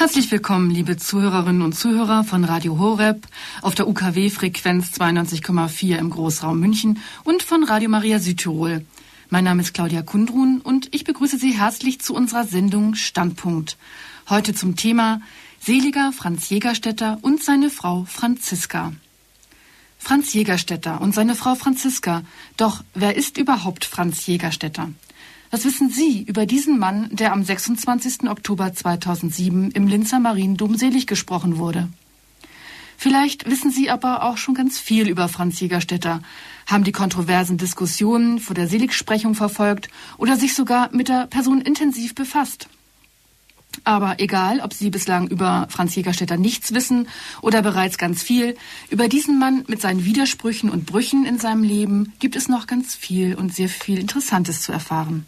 Herzlich willkommen, liebe Zuhörerinnen und Zuhörer von Radio Horeb auf der UKW-Frequenz 92,4 im Großraum München und von Radio Maria Südtirol. Mein Name ist Claudia Kundrun und ich begrüße Sie herzlich zu unserer Sendung Standpunkt. Heute zum Thema Seliger Franz Jägerstätter und seine Frau Franziska. Franz Jägerstätter und seine Frau Franziska. Doch wer ist überhaupt Franz Jägerstätter? Was wissen Sie über diesen Mann, der am 26. Oktober 2007 im Linzer Mariendom selig gesprochen wurde? Vielleicht wissen Sie aber auch schon ganz viel über Franz Jägerstätter, haben die kontroversen Diskussionen vor der Seligsprechung verfolgt oder sich sogar mit der Person intensiv befasst. Aber egal, ob Sie bislang über Franz Jägerstätter nichts wissen oder bereits ganz viel, über diesen Mann mit seinen Widersprüchen und Brüchen in seinem Leben gibt es noch ganz viel und sehr viel Interessantes zu erfahren.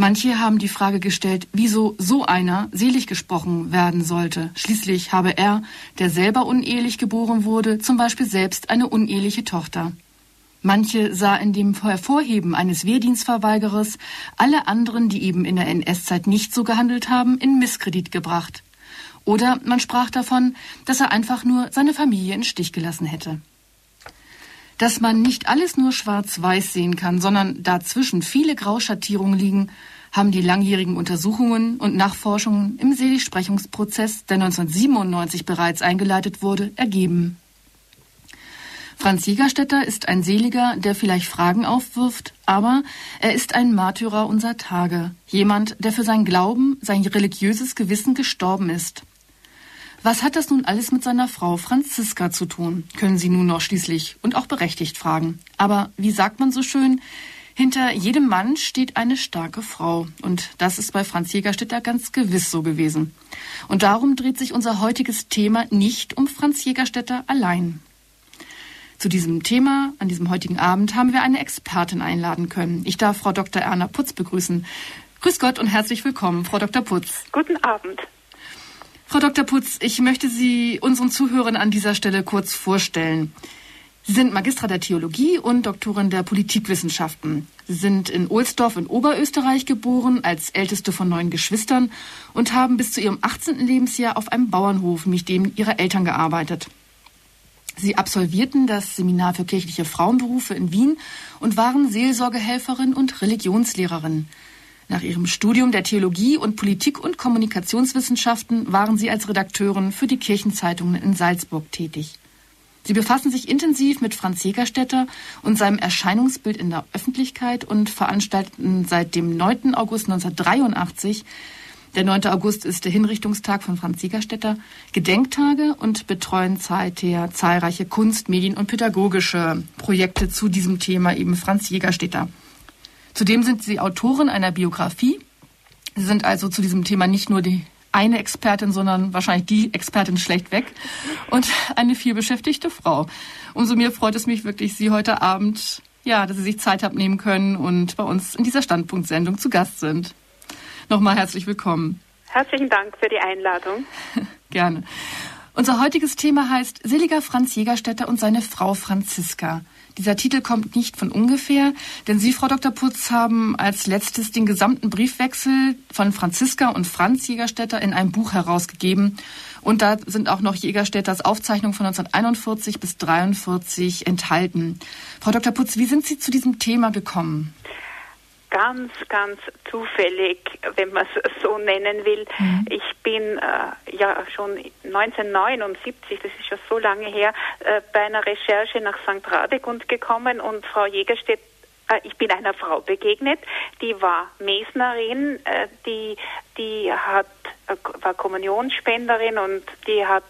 Manche haben die Frage gestellt, wieso so einer selig gesprochen werden sollte. Schließlich habe er, der selber unehelich geboren wurde, zum Beispiel selbst eine uneheliche Tochter. Manche sah in dem Hervorheben eines Wehrdienstverweigerers alle anderen, die eben in der NS-Zeit nicht so gehandelt haben, in Misskredit gebracht. Oder man sprach davon, dass er einfach nur seine Familie in Stich gelassen hätte. Dass man nicht alles nur schwarz-weiß sehen kann, sondern dazwischen viele Grauschattierungen liegen, haben die langjährigen Untersuchungen und Nachforschungen im Seligsprechungsprozess, der 1997 bereits eingeleitet wurde, ergeben. Franz Jägerstätter ist ein Seliger, der vielleicht Fragen aufwirft, aber er ist ein Märtyrer unserer Tage, jemand, der für sein Glauben, sein religiöses Gewissen gestorben ist. Was hat das nun alles mit seiner Frau Franziska zu tun? Können Sie nun noch schließlich und auch berechtigt fragen. Aber wie sagt man so schön? Hinter jedem Mann steht eine starke Frau. Und das ist bei Franz Jägerstätter ganz gewiss so gewesen. Und darum dreht sich unser heutiges Thema nicht um Franz Jägerstätter allein. Zu diesem Thema an diesem heutigen Abend haben wir eine Expertin einladen können. Ich darf Frau Dr. Erna Putz begrüßen. Grüß Gott und herzlich willkommen, Frau Dr. Putz. Guten Abend. Frau Dr. Putz, ich möchte Sie unseren Zuhörern an dieser Stelle kurz vorstellen. Sie sind Magistra der Theologie und Doktorin der Politikwissenschaften. Sie sind in Ohlsdorf in Oberösterreich geboren, als älteste von neun Geschwistern und haben bis zu ihrem 18. Lebensjahr auf einem Bauernhof mit dem ihrer Eltern gearbeitet. Sie absolvierten das Seminar für kirchliche Frauenberufe in Wien und waren Seelsorgehelferin und Religionslehrerin. Nach ihrem Studium der Theologie und Politik- und Kommunikationswissenschaften waren sie als Redakteurin für die Kirchenzeitungen in Salzburg tätig. Sie befassen sich intensiv mit Franz Jägerstätter und seinem Erscheinungsbild in der Öffentlichkeit und veranstalten seit dem 9. August 1983 der 9. August ist der Hinrichtungstag von Franz Jägerstätter, Gedenktage und betreuen seither zahlreiche Kunst-, Medien- und pädagogische Projekte zu diesem Thema, eben Franz Jägerstätter. Zudem sind Sie Autorin einer Biografie. Sie sind also zu diesem Thema nicht nur die eine Expertin, sondern wahrscheinlich die Expertin schlechtweg und eine vielbeschäftigte Frau. Umso mehr freut es mich wirklich, Sie heute Abend, ja, dass Sie sich Zeit abnehmen können und bei uns in dieser Standpunktsendung zu Gast sind. Nochmal herzlich willkommen. Herzlichen Dank für die Einladung. Gerne. Unser heutiges Thema heißt Seliger Franz Jägerstätter und seine Frau Franziska. Dieser Titel kommt nicht von ungefähr, denn Sie, Frau Dr. Putz, haben als letztes den gesamten Briefwechsel von Franziska und Franz Jägerstätter in einem Buch herausgegeben. Und da sind auch noch Jägerstätters Aufzeichnungen von 1941 bis 1943 enthalten. Frau Dr. Putz, wie sind Sie zu diesem Thema gekommen? Ganz, ganz zufällig, wenn man es so nennen will. Mhm. Ich bin äh, ja schon 1979, das ist schon so lange her, äh, bei einer Recherche nach St. Radegund gekommen und Frau Jägerstedt äh, ich bin einer Frau begegnet, die war Mesnerin, äh, die, die hat, war Kommunionsspenderin und die hat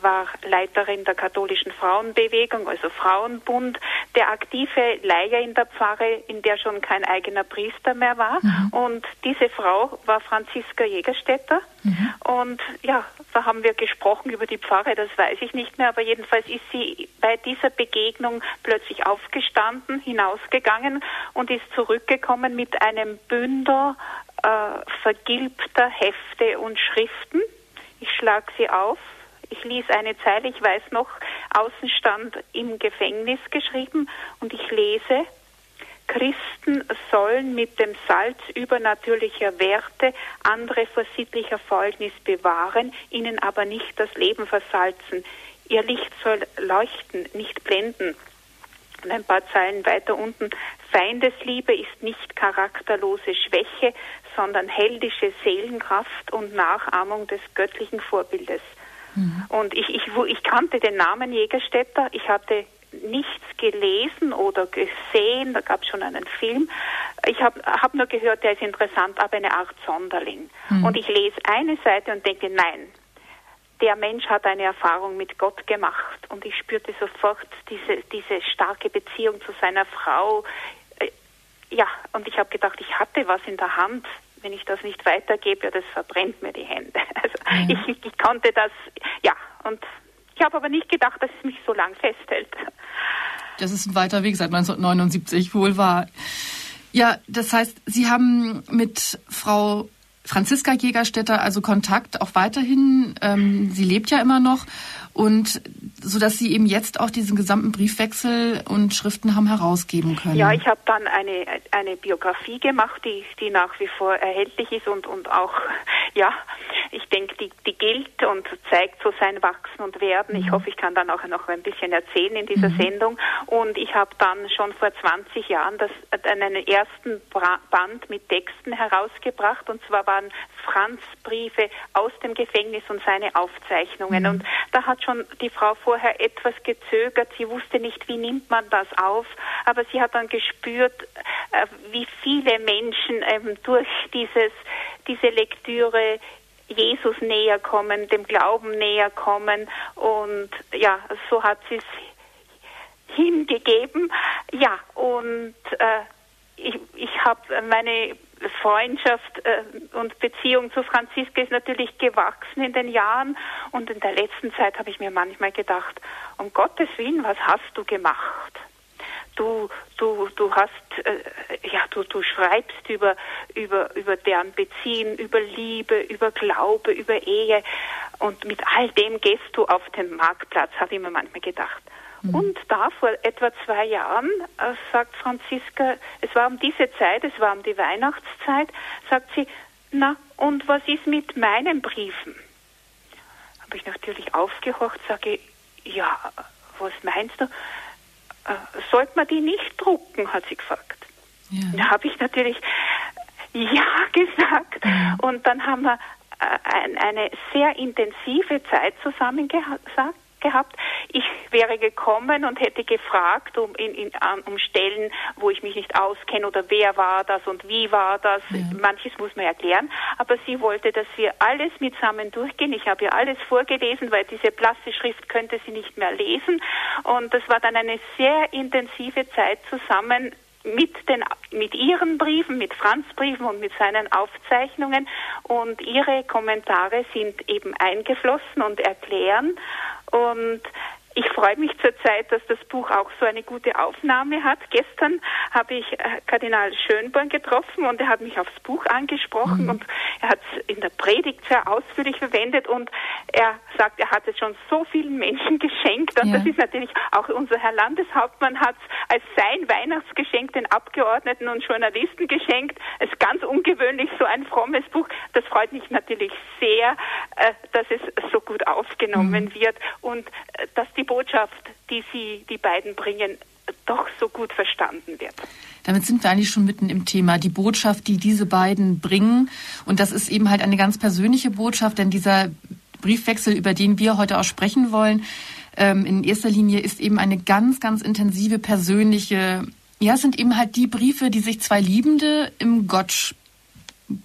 war Leiterin der katholischen Frauenbewegung, also Frauenbund, der aktive Leier in der Pfarre, in der schon kein eigener Priester mehr war. Mhm. Und diese Frau war Franziska Jägerstätter. Mhm. Und ja, da haben wir gesprochen über die Pfarre, das weiß ich nicht mehr, aber jedenfalls ist sie bei dieser Begegnung plötzlich aufgestanden, hinausgegangen und ist zurückgekommen mit einem Bündel äh, vergilbter Hefte und Schriften. Ich schlage sie auf ich ließ eine Zeile, ich weiß noch, Außenstand im Gefängnis geschrieben und ich lese, Christen sollen mit dem Salz übernatürlicher Werte andere vor sittlicher Fäulnis bewahren, ihnen aber nicht das Leben versalzen. Ihr Licht soll leuchten, nicht blenden. Und ein paar Zeilen weiter unten. Feindesliebe ist nicht charakterlose Schwäche, sondern heldische Seelenkraft und Nachahmung des göttlichen Vorbildes. Mhm. Und ich, ich, ich kannte den Namen Jägerstätter. Ich hatte nichts gelesen oder gesehen, da gab es schon einen Film. Ich habe hab nur gehört, der ist interessant, aber eine Art Sonderling. Mhm. Und ich lese eine Seite und denke, nein, der Mensch hat eine Erfahrung mit Gott gemacht und ich spürte sofort diese, diese starke Beziehung zu seiner Frau. Äh, ja, und ich habe gedacht, ich hatte was in der Hand. Wenn ich das nicht weitergebe, ja, das verbrennt mir die Hände. Also mhm. ich, ich konnte das, ja, und ich habe aber nicht gedacht, dass es mich so lang festhält. Das ist ein weiter Weg seit 1979, wohl wahr. Ja, das heißt, Sie haben mit Frau Franziska Jägerstätter also Kontakt auch weiterhin. Ähm, sie lebt ja immer noch und so dass Sie eben jetzt auch diesen gesamten Briefwechsel und Schriften haben herausgeben können. Ja, ich habe dann eine eine Biografie gemacht, die die nach wie vor erhältlich ist und und auch ja ich denke, die, die gilt und zeigt so sein Wachsen und Werden. Ich mhm. hoffe, ich kann dann auch noch ein bisschen erzählen in dieser mhm. Sendung. Und ich habe dann schon vor 20 Jahren das, einen ersten Band mit Texten herausgebracht. Und zwar waren Franz Briefe aus dem Gefängnis und seine Aufzeichnungen. Mhm. Und da hat schon die Frau vorher etwas gezögert. Sie wusste nicht, wie nimmt man das auf. Aber sie hat dann gespürt, äh, wie viele Menschen ähm, durch dieses, diese Lektüre Jesus näher kommen, dem Glauben näher kommen und ja, so hat sie es hingegeben. Ja, und äh, ich, ich habe meine Freundschaft äh, und Beziehung zu Franziska ist natürlich gewachsen in den Jahren und in der letzten Zeit habe ich mir manchmal gedacht, um Gottes Willen, was hast du gemacht? du, du, du hast, äh, ja, du, du schreibst über, über, über deren Beziehen, über Liebe, über Glaube, über Ehe und mit all dem gehst du auf den Marktplatz, habe ich mir manchmal gedacht. Mhm. Und da vor etwa zwei Jahren äh, sagt Franziska, es war um diese Zeit, es war um die Weihnachtszeit, sagt sie, na, und was ist mit meinen Briefen? Habe ich natürlich aufgehorcht, sage, ja, was meinst du? äh, sollte man die nicht drucken, hat sie gefragt. Ja. Da habe ich natürlich ja gesagt. Ja. Und dann haben wir äh, ein, eine sehr intensive Zeit zusammen gesagt, gehabt. Ich wäre gekommen und hätte gefragt um, in, in, um Stellen, wo ich mich nicht auskenne oder wer war das und wie war das. Ja. Manches muss man erklären. Aber sie wollte, dass wir alles mitsammen durchgehen. Ich habe ihr alles vorgelesen, weil diese blasse Schrift könnte sie nicht mehr lesen. Und das war dann eine sehr intensive Zeit zusammen mit den mit ihren Briefen, mit Franz Briefen und mit seinen Aufzeichnungen und ihre Kommentare sind eben eingeflossen und erklären und ich freue mich zurzeit, dass das Buch auch so eine gute Aufnahme hat. Gestern habe ich äh, Kardinal Schönborn getroffen und er hat mich aufs Buch angesprochen mhm. und er hat es in der Predigt sehr ausführlich verwendet und er sagt, er hat es schon so vielen Menschen geschenkt und ja. das ist natürlich auch unser Herr Landeshauptmann hat es als sein Weihnachtsgeschenk den Abgeordneten und Journalisten geschenkt. Es ist ganz ungewöhnlich, so ein frommes Buch. Das freut mich natürlich sehr, äh, dass es so gut aufgenommen mhm. wird und äh, dass die Botschaft, die Sie, die beiden bringen, doch so gut verstanden wird. Damit sind wir eigentlich schon mitten im Thema. Die Botschaft, die diese beiden bringen. Und das ist eben halt eine ganz persönliche Botschaft, denn dieser Briefwechsel, über den wir heute auch sprechen wollen, ähm, in erster Linie ist eben eine ganz, ganz intensive persönliche, ja, es sind eben halt die Briefe, die sich zwei Liebende im Gott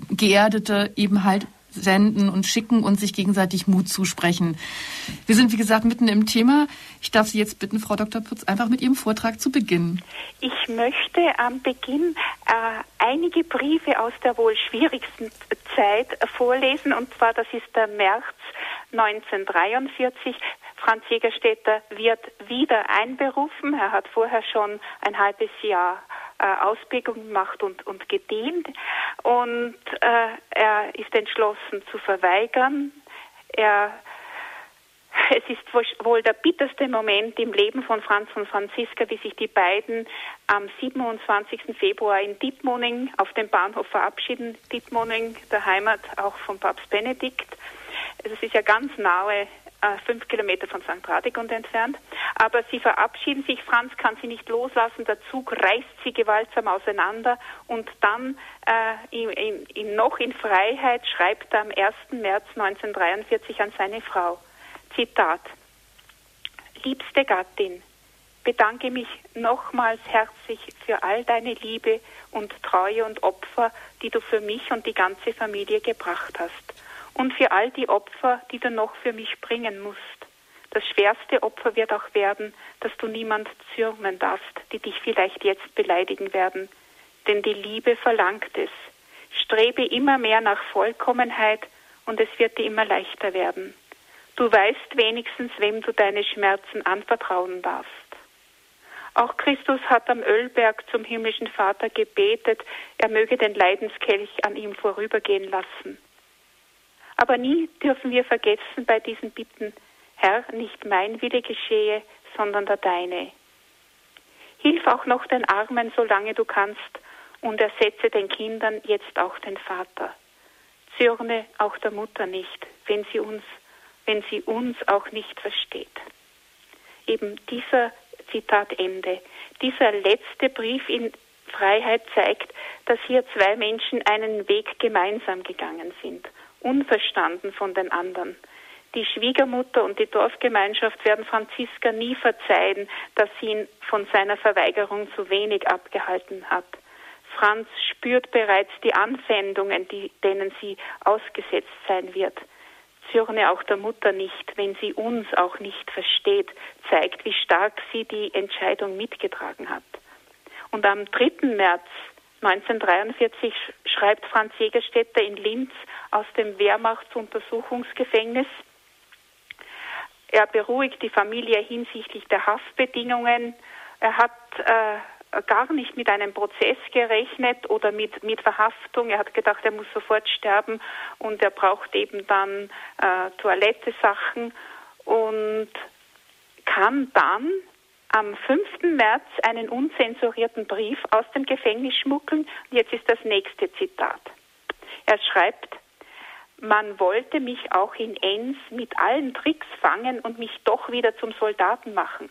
geerdete eben halt senden und schicken und sich gegenseitig Mut zusprechen. Wir sind, wie gesagt, mitten im Thema. Ich darf Sie jetzt bitten, Frau Dr. Putz, einfach mit Ihrem Vortrag zu beginnen. Ich möchte am Beginn äh, einige Briefe aus der wohl schwierigsten Zeit vorlesen, und zwar das ist der März 1943. Franz Jägerstätter wird wieder einberufen. Er hat vorher schon ein halbes Jahr äh, Ausbildung gemacht und, und gedient. Und äh, er ist entschlossen zu verweigern. Er es ist wohl der bitterste Moment im Leben von Franz und Franziska, wie sich die beiden am 27. Februar in Dietmoning auf dem Bahnhof verabschieden. Dietmoning, der Heimat auch von Papst Benedikt. Es ist ja ganz nahe fünf Kilometer von St. Radegund entfernt. Aber sie verabschieden sich, Franz kann sie nicht loslassen, der Zug reißt sie gewaltsam auseinander und dann äh, in, in, in, noch in Freiheit schreibt er am 1. März 1943 an seine Frau. Zitat. Liebste Gattin, bedanke mich nochmals herzlich für all deine Liebe und Treue und Opfer, die du für mich und die ganze Familie gebracht hast und für all die Opfer, die du noch für mich bringen musst. Das schwerste Opfer wird auch werden, dass du niemand zürnen darfst, die dich vielleicht jetzt beleidigen werden. Denn die Liebe verlangt es. Strebe immer mehr nach Vollkommenheit und es wird dir immer leichter werden. Du weißt wenigstens, wem du deine Schmerzen anvertrauen darfst. Auch Christus hat am Ölberg zum himmlischen Vater gebetet, er möge den Leidenskelch an ihm vorübergehen lassen. Aber nie dürfen wir vergessen bei diesen Bitten, Herr, nicht mein Wille geschehe, sondern der deine. Hilf auch noch den Armen, solange du kannst, und ersetze den Kindern jetzt auch den Vater. Zürne auch der Mutter nicht, wenn sie uns, wenn sie uns auch nicht versteht. Eben dieser Zitat Ende. Dieser letzte Brief in Freiheit zeigt, dass hier zwei Menschen einen Weg gemeinsam gegangen sind unverstanden von den anderen. Die Schwiegermutter und die Dorfgemeinschaft werden Franziska nie verzeihen, dass sie ihn von seiner Verweigerung zu wenig abgehalten hat. Franz spürt bereits die Anfeindungen, die, denen sie ausgesetzt sein wird. Zürne auch der Mutter nicht, wenn sie uns auch nicht versteht, zeigt, wie stark sie die Entscheidung mitgetragen hat. Und am 3. März 1943 schreibt Franz Jägerstätter in Linz aus dem Wehrmachtsuntersuchungsgefängnis. Er beruhigt die Familie hinsichtlich der Haftbedingungen. Er hat äh, gar nicht mit einem Prozess gerechnet oder mit, mit Verhaftung. Er hat gedacht, er muss sofort sterben und er braucht eben dann äh, Toilette-Sachen und kann dann am 5. März einen unzensurierten Brief aus dem Gefängnis schmuggeln. Jetzt ist das nächste Zitat. Er schreibt, man wollte mich auch in Enns mit allen Tricks fangen und mich doch wieder zum Soldaten machen.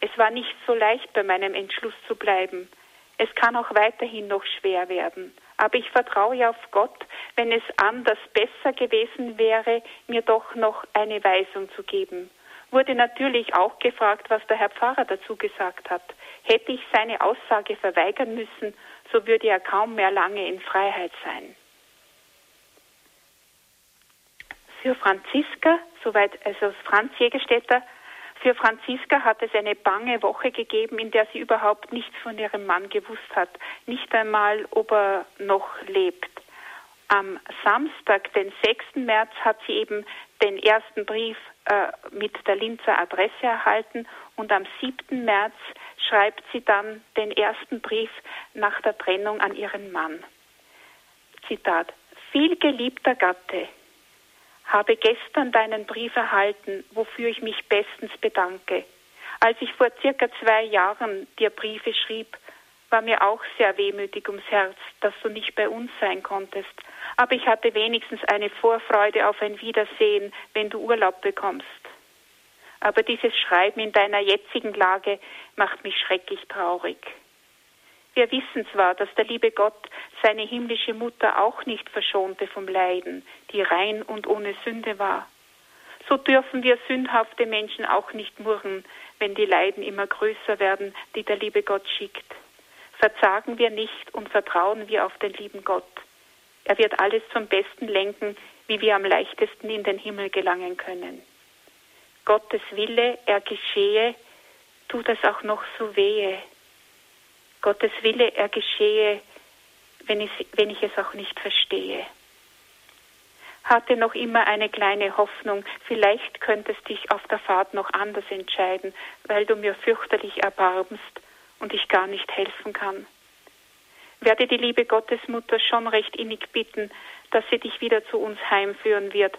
Es war nicht so leicht, bei meinem Entschluss zu bleiben. Es kann auch weiterhin noch schwer werden. Aber ich vertraue auf Gott, wenn es anders besser gewesen wäre, mir doch noch eine Weisung zu geben wurde natürlich auch gefragt, was der Herr Pfarrer dazu gesagt hat. Hätte ich seine Aussage verweigern müssen, so würde er kaum mehr lange in Freiheit sein. Für Franziska, soweit also Franz Jägerstätter, für Franziska hat es eine bange Woche gegeben, in der sie überhaupt nichts von ihrem Mann gewusst hat, nicht einmal, ob er noch lebt. Am Samstag, den 6. März, hat sie eben den ersten Brief äh, mit der Linzer Adresse erhalten und am 7. März schreibt sie dann den ersten Brief nach der Trennung an ihren Mann. Zitat: Viel geliebter Gatte, habe gestern deinen Brief erhalten, wofür ich mich bestens bedanke. Als ich vor circa zwei Jahren dir Briefe schrieb, war mir auch sehr wehmütig ums Herz, dass du nicht bei uns sein konntest aber ich hatte wenigstens eine Vorfreude auf ein Wiedersehen, wenn du Urlaub bekommst. Aber dieses Schreiben in deiner jetzigen Lage macht mich schrecklich traurig. Wir wissen zwar, dass der liebe Gott seine himmlische Mutter auch nicht verschonte vom Leiden, die rein und ohne Sünde war. So dürfen wir sündhafte Menschen auch nicht murren, wenn die Leiden immer größer werden, die der liebe Gott schickt. Verzagen wir nicht und vertrauen wir auf den lieben Gott. Er wird alles zum Besten lenken, wie wir am leichtesten in den Himmel gelangen können. Gottes Wille, er geschehe, tut es auch noch so wehe. Gottes Wille, er geschehe, wenn ich, wenn ich es auch nicht verstehe. Hatte noch immer eine kleine Hoffnung, vielleicht könntest dich auf der Fahrt noch anders entscheiden, weil du mir fürchterlich erbarmst und ich gar nicht helfen kann werde die liebe Gottesmutter schon recht innig bitten, dass sie dich wieder zu uns heimführen wird,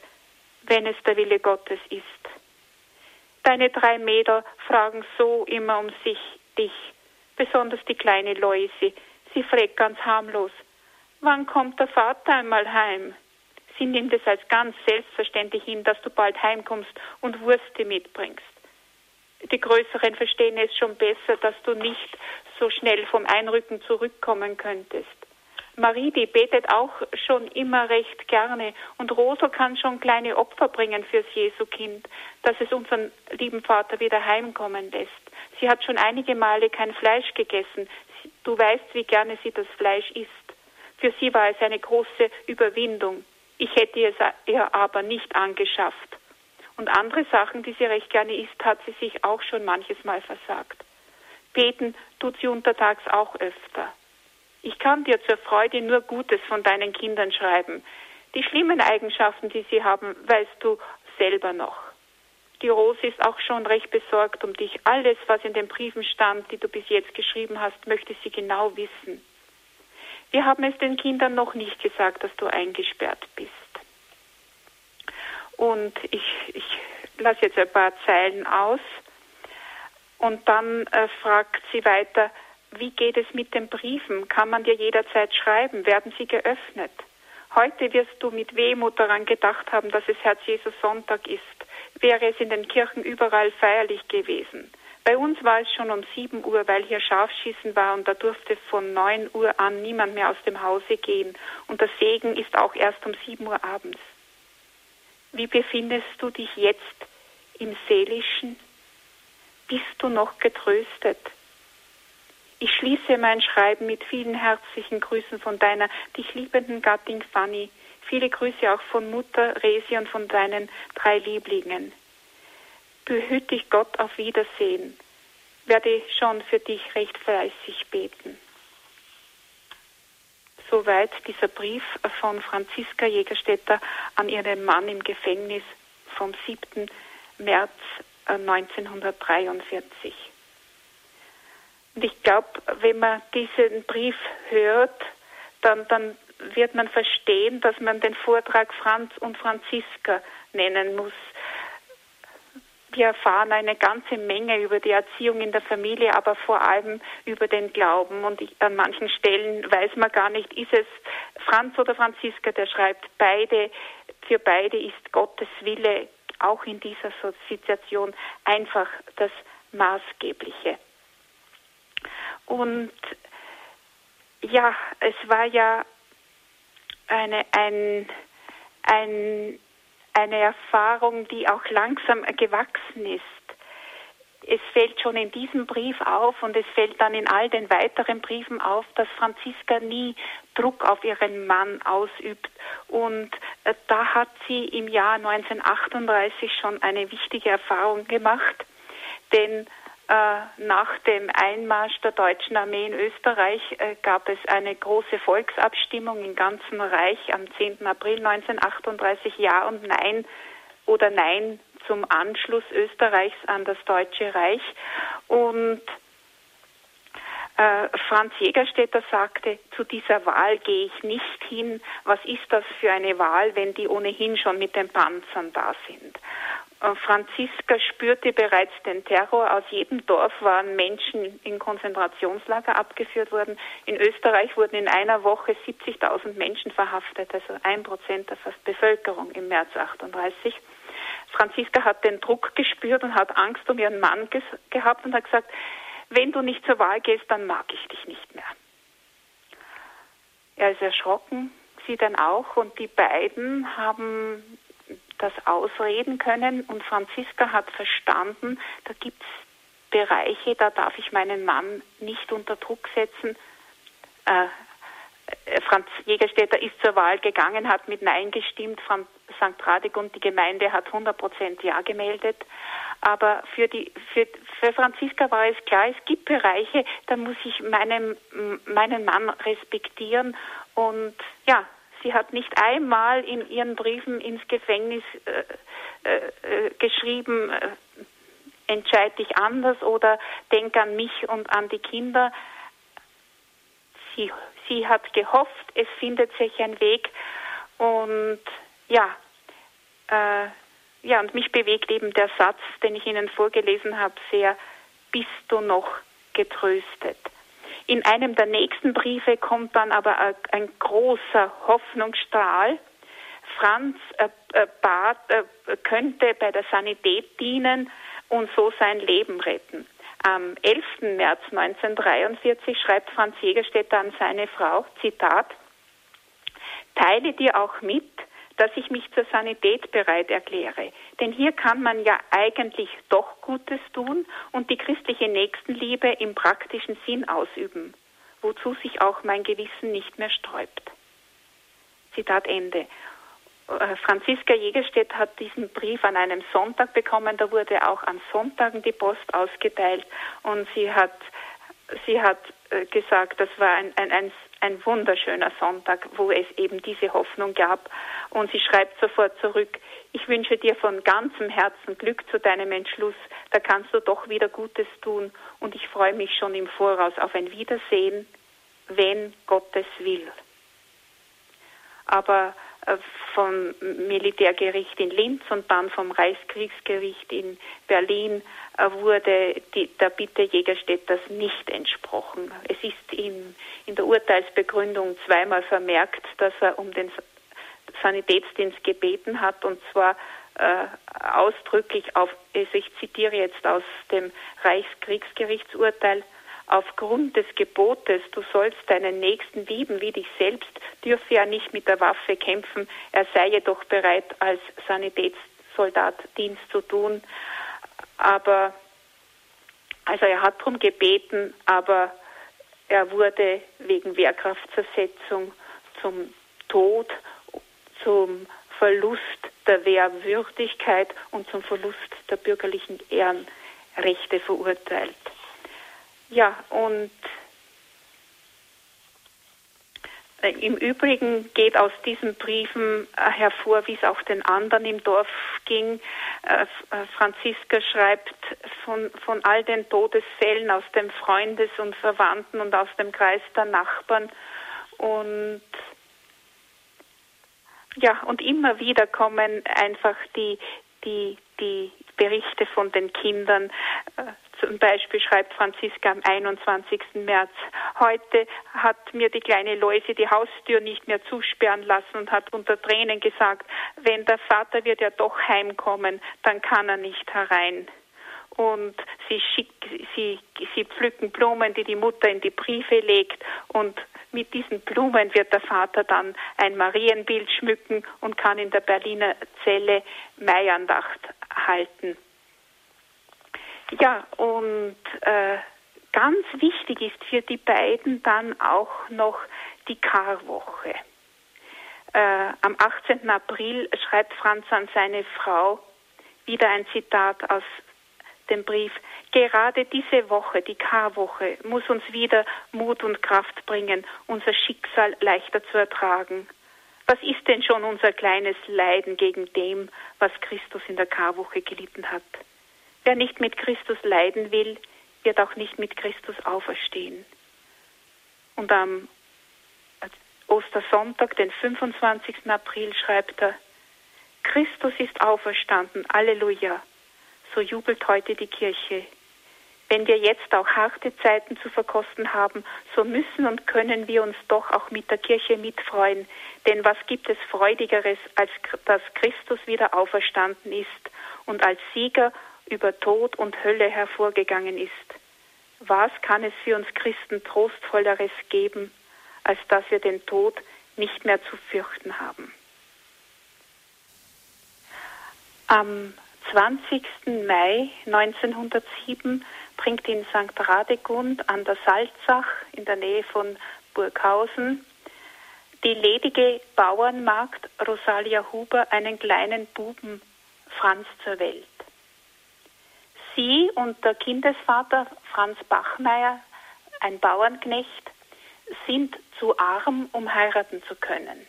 wenn es der Wille Gottes ist. Deine drei Mädel fragen so immer um sich, dich, besonders die kleine Loisi. Sie fragt ganz harmlos, wann kommt der Vater einmal heim? Sie nimmt es als ganz selbstverständlich hin, dass du bald heimkommst und Wurste mitbringst. Die Größeren verstehen es schon besser, dass du nicht so schnell vom Einrücken zurückkommen könntest. Marie, die betet auch schon immer recht gerne und Rosel kann schon kleine Opfer bringen fürs Jesukind, dass es unseren lieben Vater wieder heimkommen lässt. Sie hat schon einige Male kein Fleisch gegessen. Du weißt, wie gerne sie das Fleisch isst. Für sie war es eine große Überwindung. Ich hätte es ihr aber nicht angeschafft. Und andere Sachen, die sie recht gerne isst, hat sie sich auch schon manches Mal versagt. Beten tut sie untertags auch öfter. Ich kann dir zur Freude nur Gutes von deinen Kindern schreiben. Die schlimmen Eigenschaften, die sie haben, weißt du selber noch. Die Rose ist auch schon recht besorgt um dich. Alles, was in den Briefen stand, die du bis jetzt geschrieben hast, möchte sie genau wissen. Wir haben es den Kindern noch nicht gesagt, dass du eingesperrt bist. Und ich, ich lasse jetzt ein paar Zeilen aus. Und dann äh, fragt sie weiter, wie geht es mit den Briefen? Kann man dir jederzeit schreiben? Werden sie geöffnet? Heute wirst du mit Wehmut daran gedacht haben, dass es Herz Jesus Sonntag ist. Wäre es in den Kirchen überall feierlich gewesen. Bei uns war es schon um 7 Uhr, weil hier Scharfschießen war und da durfte von 9 Uhr an niemand mehr aus dem Hause gehen. Und der Segen ist auch erst um 7 Uhr abends. Wie befindest du dich jetzt im Seelischen? Bist du noch getröstet? Ich schließe mein Schreiben mit vielen herzlichen Grüßen von deiner dich liebenden Gattin Fanny. Viele Grüße auch von Mutter Resi und von deinen drei Lieblingen. Behüt dich Gott auf Wiedersehen. Werde schon für dich recht fleißig beten. Soweit dieser Brief von Franziska Jägerstätter an ihren Mann im Gefängnis vom 7. März 1943. Äh, und ich glaube, wenn man diesen Brief hört, dann, dann wird man verstehen, dass man den Vortrag Franz und Franziska nennen muss. Wir erfahren eine ganze Menge über die Erziehung in der Familie, aber vor allem über den Glauben. Und ich, an manchen Stellen weiß man gar nicht, ist es Franz oder Franziska, der schreibt, beide, für beide ist Gottes Wille auch in dieser Situation einfach das Maßgebliche. Und ja, es war ja eine, ein, ein, eine Erfahrung, die auch langsam gewachsen ist. Es fällt schon in diesem Brief auf und es fällt dann in all den weiteren Briefen auf, dass Franziska nie Druck auf ihren Mann ausübt. Und äh, da hat sie im Jahr 1938 schon eine wichtige Erfahrung gemacht, denn äh, nach dem Einmarsch der deutschen Armee in Österreich äh, gab es eine große Volksabstimmung im ganzen Reich am 10. April 1938 Ja und Nein oder Nein zum Anschluss Österreichs an das Deutsche Reich. Und äh, Franz Jägerstätter sagte, zu dieser Wahl gehe ich nicht hin. Was ist das für eine Wahl, wenn die ohnehin schon mit den Panzern da sind? Äh, Franziska spürte bereits den Terror. Aus jedem Dorf waren Menschen in Konzentrationslager abgeführt worden. In Österreich wurden in einer Woche 70.000 Menschen verhaftet, also ein Prozent der Bevölkerung im März 38. Franziska hat den Druck gespürt und hat Angst um ihren Mann gehabt und hat gesagt, wenn du nicht zur Wahl gehst, dann mag ich dich nicht mehr. Er ist erschrocken, sie dann auch, und die beiden haben das ausreden können. Und Franziska hat verstanden, da gibt es Bereiche, da darf ich meinen Mann nicht unter Druck setzen. Äh, Franz Jägerstätter ist zur Wahl gegangen, hat mit Nein gestimmt. Franz St. Radegund, die Gemeinde, hat 100 Prozent Ja gemeldet. Aber für, die, für, für Franziska war es klar, es gibt Bereiche, da muss ich meinen, meinen Mann respektieren. Und ja, Sie hat nicht einmal in ihren Briefen ins Gefängnis äh, äh, äh geschrieben, äh, entscheide dich anders oder denk an mich und an die Kinder. Sie, sie hat gehofft, es findet sich ein Weg und ja, äh, ja, und mich bewegt eben der Satz, den ich Ihnen vorgelesen habe, sehr, bist du noch getröstet. In einem der nächsten Briefe kommt dann aber ein großer Hoffnungsstrahl. Franz äh, äh, bat, äh, könnte bei der Sanität dienen und so sein Leben retten. Am 11. März 1943 schreibt Franz Jägerstätter an seine Frau, Zitat, Teile dir auch mit, dass ich mich zur Sanität bereit erkläre. Denn hier kann man ja eigentlich doch Gutes tun und die christliche Nächstenliebe im praktischen Sinn ausüben, wozu sich auch mein Gewissen nicht mehr sträubt. Zitat Ende. Äh, Franziska Jägerstedt hat diesen Brief an einem Sonntag bekommen. Da wurde auch an Sonntagen die Post ausgeteilt und sie hat, sie hat äh, gesagt, das war ein, ein, ein, ein wunderschöner Sonntag, wo es eben diese Hoffnung gab. Und sie schreibt sofort zurück, ich wünsche dir von ganzem Herzen Glück zu deinem Entschluss. Da kannst du doch wieder Gutes tun. Und ich freue mich schon im Voraus auf ein Wiedersehen, wenn Gottes will. Aber vom Militärgericht in Linz und dann vom Reichskriegsgericht in Berlin äh, wurde die, der Bitte Jägerstädters nicht entsprochen. Es ist in, in der Urteilsbegründung zweimal vermerkt, dass er um den Sanitätsdienst gebeten hat und zwar äh, ausdrücklich auf, also ich zitiere jetzt aus dem Reichskriegsgerichtsurteil, aufgrund des Gebotes, du sollst deinen Nächsten lieben wie dich selbst, dürfe er nicht mit der Waffe kämpfen, er sei jedoch bereit, als Sanitätssoldat Dienst zu tun. Aber, also er hat darum gebeten, aber er wurde wegen Wehrkraftzersetzung zum Tod, zum Verlust der Wehrwürdigkeit und zum Verlust der bürgerlichen Ehrenrechte verurteilt. Ja, und äh, im Übrigen geht aus diesen Briefen äh, hervor, wie es auch den anderen im Dorf ging. Äh, Franziska schreibt von, von all den Todesfällen aus dem Freundes- und Verwandten und aus dem Kreis der Nachbarn. Und ja, und immer wieder kommen einfach die, die, die Berichte von den Kindern. Zum Beispiel schreibt Franziska am 21. März, heute hat mir die kleine Läuse die Haustür nicht mehr zusperren lassen und hat unter Tränen gesagt, wenn der Vater wird ja doch heimkommen, dann kann er nicht herein. Und sie, schick, sie, sie pflücken Blumen, die die Mutter in die Briefe legt und mit diesen Blumen wird der Vater dann ein Marienbild schmücken und kann in der Berliner Zelle Meierndacht halten. Ja, und äh, ganz wichtig ist für die beiden dann auch noch die Karwoche. Äh, am 18. April schreibt Franz an seine Frau wieder ein Zitat aus dem Brief. Gerade diese Woche, die Karwoche, muss uns wieder Mut und Kraft bringen, unser Schicksal leichter zu ertragen. Was ist denn schon unser kleines Leiden gegen dem, was Christus in der Karwoche gelitten hat? Wer nicht mit Christus leiden will, wird auch nicht mit Christus auferstehen. Und am Ostersonntag, den 25. April, schreibt er, Christus ist auferstanden, Halleluja. So jubelt heute die Kirche. Wenn wir jetzt auch harte Zeiten zu verkosten haben, so müssen und können wir uns doch auch mit der Kirche mitfreuen. Denn was gibt es Freudigeres, als dass Christus wieder auferstanden ist und als Sieger über Tod und Hölle hervorgegangen ist. Was kann es für uns Christen Trostvolleres geben, als dass wir den Tod nicht mehr zu fürchten haben? Am 20. Mai 1907 bringt in St. Radegund an der Salzach in der Nähe von Burghausen die ledige Bauernmagd Rosalia Huber einen kleinen Buben Franz zur Welt. Sie und der Kindesvater Franz Bachmeier, ein Bauernknecht, sind zu arm, um heiraten zu können.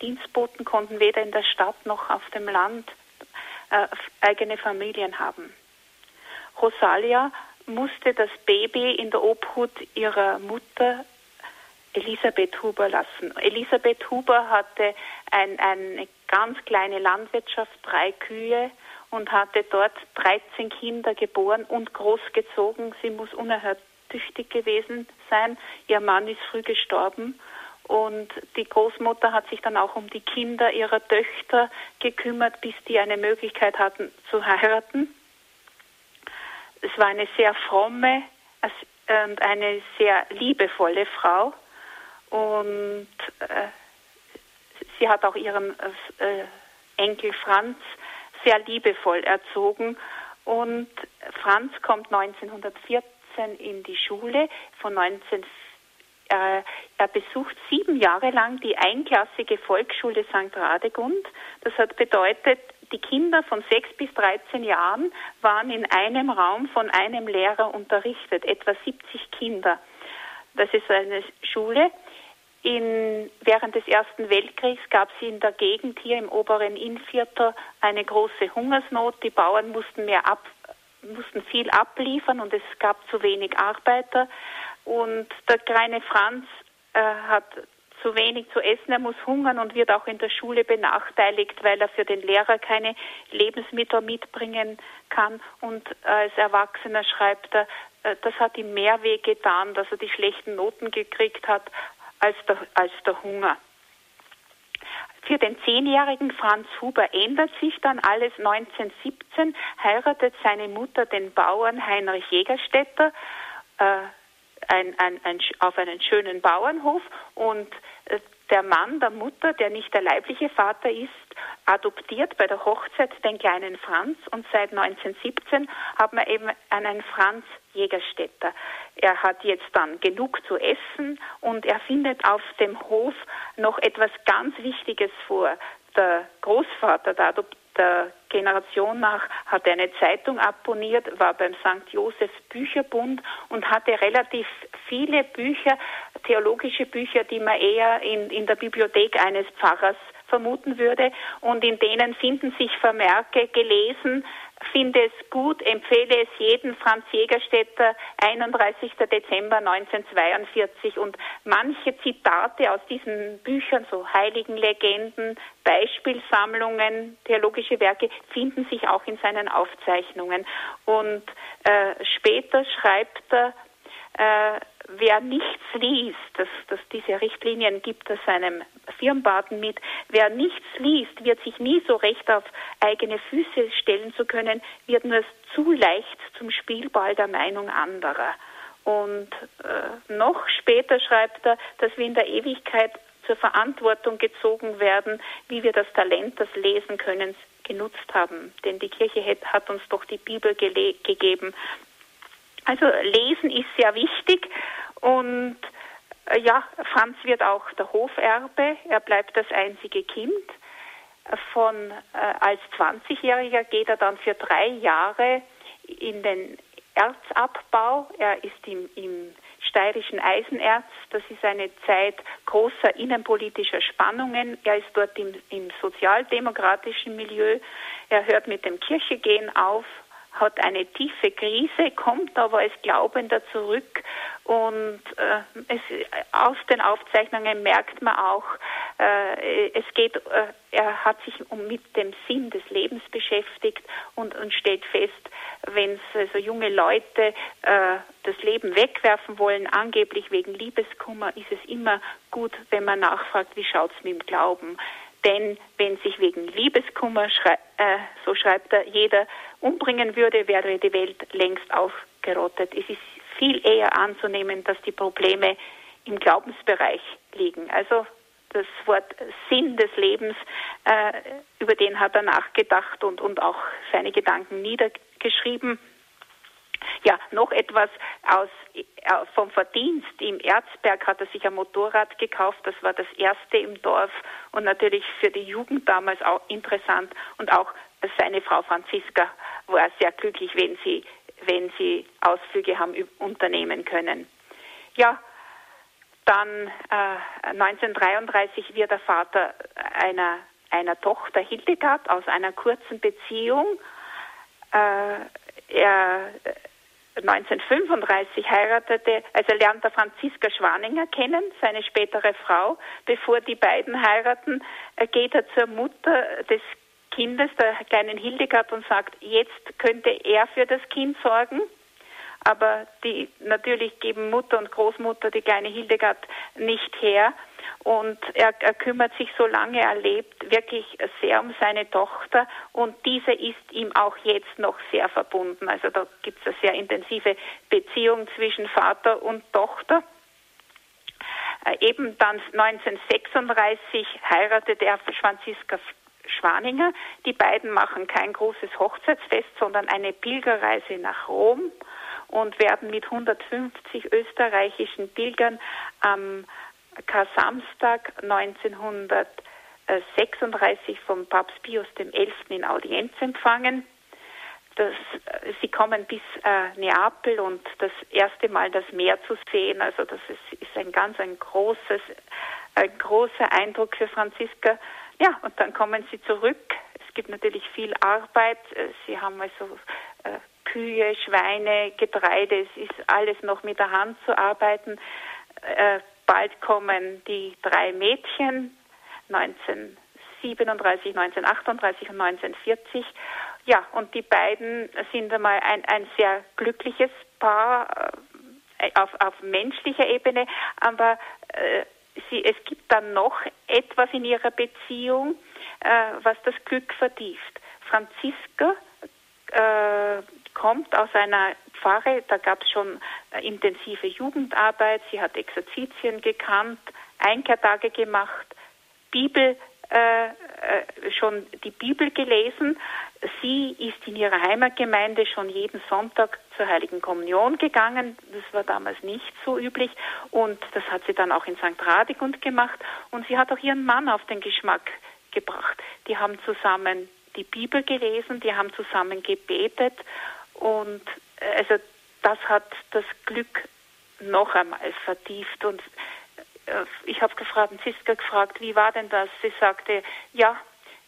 Dienstboten konnten weder in der Stadt noch auf dem Land äh, eigene Familien haben. Rosalia musste das Baby in der Obhut ihrer Mutter Elisabeth Huber lassen. Elisabeth Huber hatte ein, ein ganz kleine Landwirtschaft, drei Kühe und hatte dort 13 Kinder geboren und großgezogen. Sie muss unerhört tüchtig gewesen sein. Ihr Mann ist früh gestorben und die Großmutter hat sich dann auch um die Kinder ihrer Töchter gekümmert, bis die eine Möglichkeit hatten zu heiraten. Es war eine sehr fromme und eine sehr liebevolle Frau und äh, sie hat auch ihren äh, Enkel Franz sehr liebevoll erzogen und Franz kommt 1914 in die Schule von 19 äh, er besucht sieben Jahre lang die einklassige Volksschule St. Radegund. Das hat bedeutet, die Kinder von sechs bis 13 Jahren waren in einem Raum von einem Lehrer unterrichtet, etwa 70 Kinder. Das ist eine Schule. In, während des Ersten Weltkriegs gab es in der Gegend hier im oberen Innviertel eine große Hungersnot. Die Bauern mussten mehr ab, mussten viel abliefern und es gab zu wenig Arbeiter. Und der kleine Franz äh, hat zu wenig zu essen, er muss hungern und wird auch in der Schule benachteiligt, weil er für den Lehrer keine Lebensmittel mitbringen kann. Und als Erwachsener schreibt er, äh, das hat ihm mehr weh getan, dass er die schlechten Noten gekriegt hat, als der, als der Hunger. Für den zehnjährigen Franz Huber ändert sich dann alles. 1917 heiratet seine Mutter den Bauern Heinrich Jägerstätter. Äh, ein, ein, ein, auf einen schönen Bauernhof und äh, der Mann der Mutter, der nicht der leibliche Vater ist, adoptiert bei der Hochzeit den kleinen Franz und seit 1917 hat man eben einen Franz Jägerstätter. Er hat jetzt dann genug zu essen und er findet auf dem Hof noch etwas ganz Wichtiges vor. Der Großvater, der Adop der Generation nach hat eine Zeitung abonniert, war beim St. Josef Bücherbund und hatte relativ viele Bücher, theologische Bücher, die man eher in, in der Bibliothek eines Pfarrers vermuten würde. Und in denen finden sich Vermerke gelesen finde es gut, empfehle es jedem Franz Jägerstätter, 31. Dezember 1942. Und manche Zitate aus diesen Büchern, so heiligen Legenden, Beispielsammlungen, theologische Werke, finden sich auch in seinen Aufzeichnungen. Und äh, später schreibt er, äh, wer nichts liest, dass, dass diese Richtlinien gibt er seinem Firnbaden mit, wer nichts liest, wird sich nie so recht auf eigene Füße stellen zu können, wird nur zu leicht zum Spielball der Meinung anderer. Und äh, noch später schreibt er, dass wir in der Ewigkeit zur Verantwortung gezogen werden, wie wir das Talent des Lesen können genutzt haben. Denn die Kirche hat uns doch die Bibel gegeben. Also Lesen ist sehr wichtig und äh, ja, Franz wird auch der Hoferbe. Er bleibt das einzige Kind. Von äh, als 20-Jähriger geht er dann für drei Jahre in den Erzabbau. Er ist im, im steirischen Eisenerz. Das ist eine Zeit großer innenpolitischer Spannungen. Er ist dort im, im sozialdemokratischen Milieu. Er hört mit dem Kirchegehen auf, hat eine tiefe Krise, kommt aber als Glaubender zurück und äh, es, aus den Aufzeichnungen merkt man auch, äh, es geht, äh, er hat sich um, mit dem Sinn des Lebens beschäftigt und, und stellt fest, wenn so also junge Leute äh, das Leben wegwerfen wollen, angeblich wegen Liebeskummer, ist es immer gut, wenn man nachfragt, wie schaut es mit dem Glauben. Denn wenn sich wegen Liebeskummer, schrei äh, so schreibt er, jeder umbringen würde, wäre die Welt längst ausgerottet. Es ist viel eher anzunehmen, dass die Probleme im Glaubensbereich liegen. Also das Wort Sinn des Lebens, äh, über den hat er nachgedacht und, und auch seine Gedanken niedergeschrieben. Ja, noch etwas aus, äh, vom Verdienst. Im Erzberg hat er sich ein Motorrad gekauft. Das war das erste im Dorf und natürlich für die Jugend damals auch interessant. Und auch seine Frau Franziska war sehr glücklich, wenn sie, wenn sie Ausflüge haben unternehmen können. Ja, dann äh, 1933 wird der Vater einer, einer Tochter Hildegard aus einer kurzen Beziehung. Äh, er 1935 heiratete, also lernt er Franziska Schwaninger kennen, seine spätere Frau. Bevor die beiden heiraten, geht er zur Mutter des Kindes, der kleinen Hildegard, und sagt, jetzt könnte er für das Kind sorgen. Aber die, natürlich geben Mutter und Großmutter die kleine Hildegard nicht her. Und er, er, kümmert sich, solange er lebt, wirklich sehr um seine Tochter. Und diese ist ihm auch jetzt noch sehr verbunden. Also da gibt es eine sehr intensive Beziehung zwischen Vater und Tochter. Äh, eben dann 1936 heiratet er Franziska Schwaninger. Die beiden machen kein großes Hochzeitsfest, sondern eine Pilgerreise nach Rom und werden mit 150 österreichischen Pilgern am Kar-Samstag 1936 vom Papst Pius XI. in Audienz empfangen. Das, sie kommen bis äh, Neapel und das erste Mal das Meer zu sehen. Also das ist, ist ein ganz ein großes, ein großer Eindruck für Franziska. Ja, und dann kommen sie zurück. Es gibt natürlich viel Arbeit. Sie haben also äh, Kühe, Schweine, Getreide. Es ist alles noch mit der Hand zu arbeiten. Äh, bald kommen die drei Mädchen 1937, 1938 und 1940. Ja, und die beiden sind einmal ein, ein sehr glückliches Paar äh, auf, auf menschlicher Ebene, aber äh, sie, es gibt dann noch etwas in ihrer Beziehung, äh, was das Glück vertieft. Franziska äh, kommt aus einer Pfarre, da gab es schon äh, intensive Jugendarbeit, sie hat Exerzitien gekannt, Einkehrtage gemacht, Bibel, äh, äh, schon die Bibel gelesen. Sie ist in ihrer Heimatgemeinde schon jeden Sonntag zur Heiligen Kommunion gegangen. Das war damals nicht so üblich. Und das hat sie dann auch in St. Radegund gemacht. Und sie hat auch ihren Mann auf den Geschmack gebracht. Die haben zusammen die Bibel gelesen, die haben zusammen gebetet. Und äh, also das hat das Glück noch einmal vertieft. Und ich habe gefragt, Ziska gefragt, wie war denn das? Sie sagte, ja,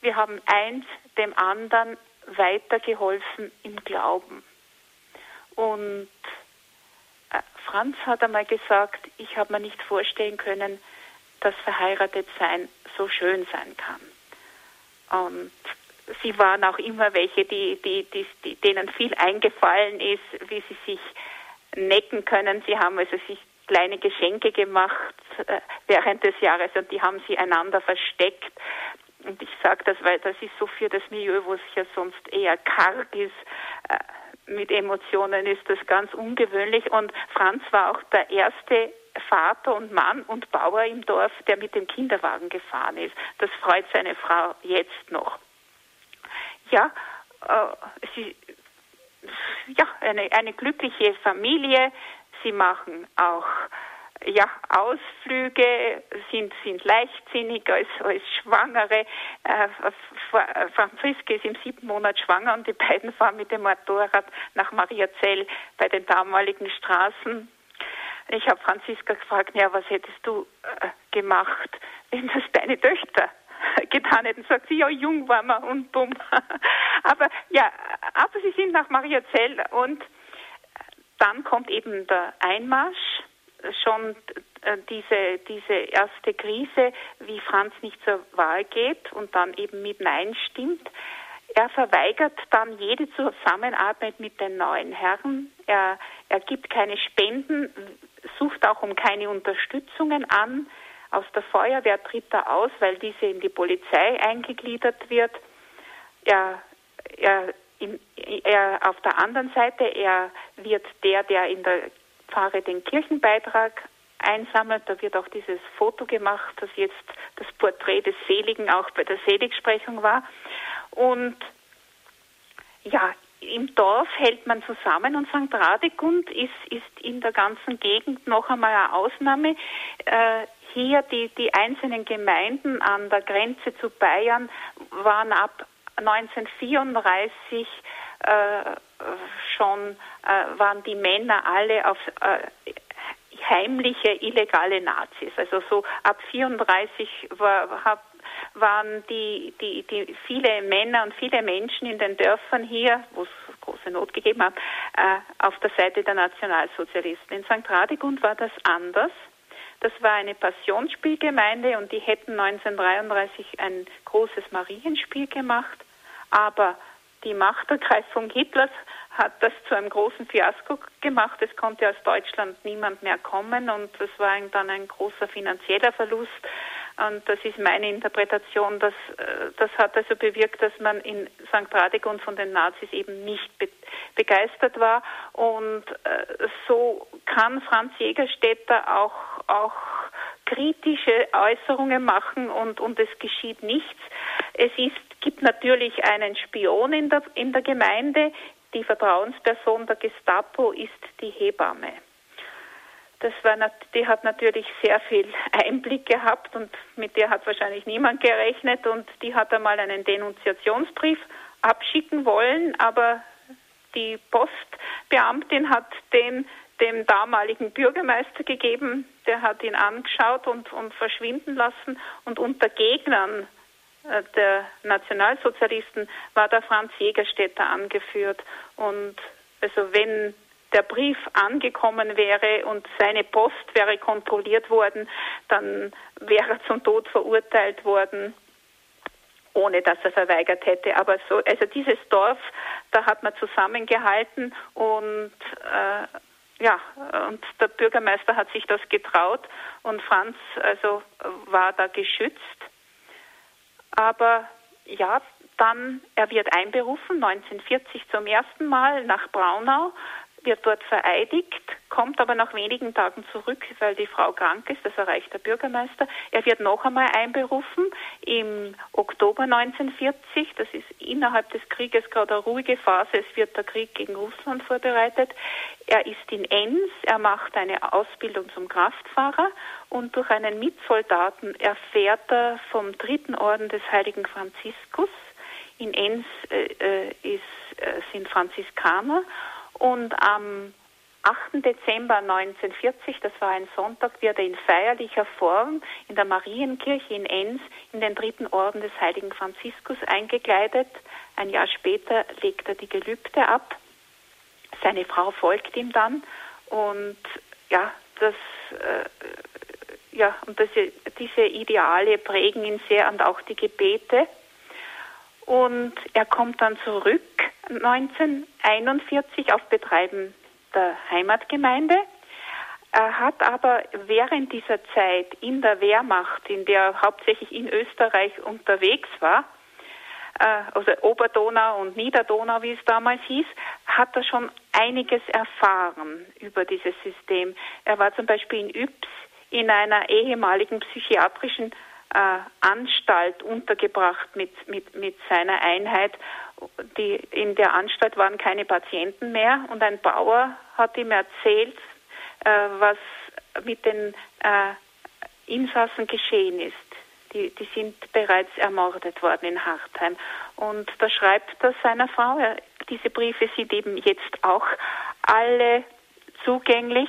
wir haben eins dem anderen weitergeholfen im Glauben. Und äh, Franz hat einmal gesagt, ich habe mir nicht vorstellen können, dass verheiratet sein so schön sein kann. Und sie waren auch immer welche, die, die, die, denen viel eingefallen ist, wie sie sich necken können. Sie haben also sich kleine Geschenke gemacht äh, während des Jahres und die haben sie einander versteckt. Und ich sage das, weil das ist so für das Milieu, wo es ja sonst eher karg ist, äh, mit Emotionen ist das ganz ungewöhnlich. Und Franz war auch der erste Vater und Mann und Bauer im Dorf, der mit dem Kinderwagen gefahren ist. Das freut seine Frau jetzt noch. Ja, äh, sie, ja, eine, eine glückliche Familie. Sie machen auch ja, Ausflüge sind, sind leichtsinnig als, als Schwangere. Äh, Franziska ist im siebten Monat schwanger und die beiden fahren mit dem Motorrad nach Mariazell bei den damaligen Straßen. Ich habe Franziska gefragt, ja, was hättest du äh, gemacht, wenn das deine Töchter getan hätten? Sagt sie, ja, jung war man und dumm. aber ja, aber sie sind nach Mariazell und dann kommt eben der Einmarsch schon äh, diese, diese erste Krise, wie Franz nicht zur Wahl geht und dann eben mit Nein stimmt. Er verweigert dann jede Zusammenarbeit mit den neuen Herren. Er, er gibt keine Spenden, sucht auch um keine Unterstützungen an. Aus der Feuerwehr tritt er aus, weil diese in die Polizei eingegliedert wird. Er, er, in, er auf der anderen Seite, er wird der, der in der Pfarre den Kirchenbeitrag einsammelt. Da wird auch dieses Foto gemacht, das jetzt das Porträt des Seligen auch bei der Seligsprechung war. Und ja, im Dorf hält man zusammen und St. Radegund ist, ist in der ganzen Gegend noch einmal eine Ausnahme. Äh, hier die, die einzelnen Gemeinden an der Grenze zu Bayern waren ab 1934 äh, schon äh, waren die Männer alle auf äh, heimliche illegale Nazis. Also so ab 34 war, hab, waren die, die, die viele Männer und viele Menschen in den Dörfern hier, wo es große Not gegeben hat, äh, auf der Seite der Nationalsozialisten. In St. Radegund war das anders. Das war eine Passionsspielgemeinde und die hätten 1933 ein großes Marienspiel gemacht, aber die Machtergreifung Hitlers hat das zu einem großen Fiasko gemacht. Es konnte aus Deutschland niemand mehr kommen und es war dann ein großer finanzieller Verlust. Und das ist meine Interpretation. Dass, äh, das hat also bewirkt, dass man in St. Radegund von den Nazis eben nicht be begeistert war. Und äh, so kann Franz Jägerstätter auch, auch kritische Äußerungen machen und, und es geschieht nichts. Es ist, gibt natürlich einen Spion in der, in der Gemeinde. Die Vertrauensperson der Gestapo ist die Hebamme. Das war, die hat natürlich sehr viel Einblick gehabt und mit der hat wahrscheinlich niemand gerechnet und die hat einmal einen Denunziationsbrief abschicken wollen, aber die Postbeamtin hat den dem damaligen Bürgermeister gegeben, der hat ihn angeschaut und, und verschwinden lassen. Und unter Gegnern äh, der Nationalsozialisten war der Franz Jägerstätter angeführt. Und also wenn der Brief angekommen wäre und seine Post wäre kontrolliert worden, dann wäre er zum Tod verurteilt worden, ohne dass er verweigert hätte. Aber so, also dieses Dorf, da hat man zusammengehalten und äh, ja, und der Bürgermeister hat sich das getraut und Franz also war da geschützt. Aber ja, dann, er wird einberufen, 1940 zum ersten Mal nach Braunau, wird dort vereidigt, kommt aber nach wenigen Tagen zurück, weil die Frau krank ist, das erreicht der Bürgermeister. Er wird noch einmal einberufen im Oktober 1940, das ist innerhalb des Krieges gerade eine ruhige Phase, es wird der Krieg gegen Russland vorbereitet. Er ist in Enns, er macht eine Ausbildung zum Kraftfahrer und durch einen Mitsoldaten erfährt er vom dritten Orden des heiligen Franziskus. In Enns äh, äh ist, äh, sind Franziskaner und am 8. Dezember 1940, das war ein Sonntag, wird er in feierlicher Form in der Marienkirche in Enns in den dritten Orden des heiligen Franziskus eingekleidet. Ein Jahr später legt er die Gelübde ab. Seine Frau folgt ihm dann und ja, das äh, ja, und das, diese Ideale prägen ihn sehr und auch die Gebete. Und er kommt dann zurück 1941 auf Betreiben der Heimatgemeinde. Er hat aber während dieser Zeit in der Wehrmacht, in der er hauptsächlich in Österreich unterwegs war, äh, also Oberdonau und Niederdonau, wie es damals hieß, hat er schon einiges erfahren über dieses System. Er war zum Beispiel in Yps in einer ehemaligen psychiatrischen äh, Anstalt untergebracht mit, mit, mit seiner Einheit. Die, in der Anstalt waren keine Patienten mehr und ein Bauer hat ihm erzählt, äh, was mit den äh, Insassen geschehen ist. Die, die sind bereits ermordet worden in Hartheim. Und da schreibt er seiner Frau, diese Briefe sind eben jetzt auch alle zugänglich.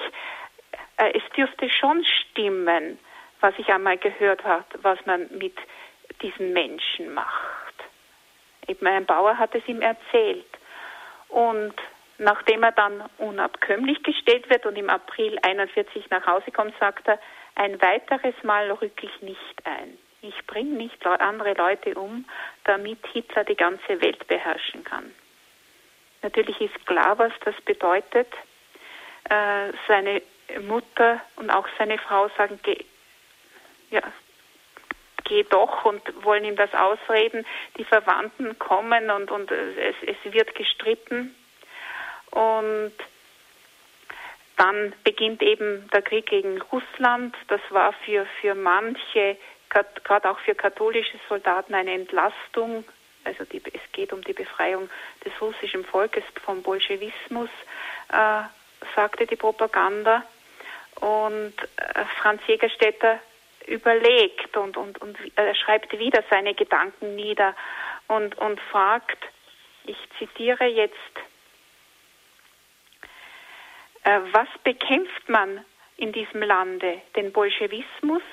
Äh, es dürfte schon stimmen, was ich einmal gehört habe, was man mit diesen Menschen macht. Eben ein Bauer hat es ihm erzählt. Und nachdem er dann unabkömmlich gestellt wird und im April 41 nach Hause kommt, sagt er, ein weiteres Mal rücke ich nicht ein. Ich bringe nicht andere Leute um, damit Hitler die ganze Welt beherrschen kann. Natürlich ist klar, was das bedeutet. Äh, seine Mutter und auch seine Frau sagen, ja, geh doch und wollen ihm das ausreden. Die Verwandten kommen und, und es, es wird gestritten. Und dann beginnt eben der Krieg gegen Russland. Das war für, für manche, gerade auch für katholische Soldaten, eine Entlastung. Also die, es geht um die Befreiung des russischen Volkes vom Bolschewismus, äh, sagte die Propaganda. Und äh, Franz Jägerstätter überlegt und, und, und er schreibt wieder seine Gedanken nieder und, und fragt, ich zitiere jetzt, äh, was bekämpft man in diesem Lande, den Bolschewismus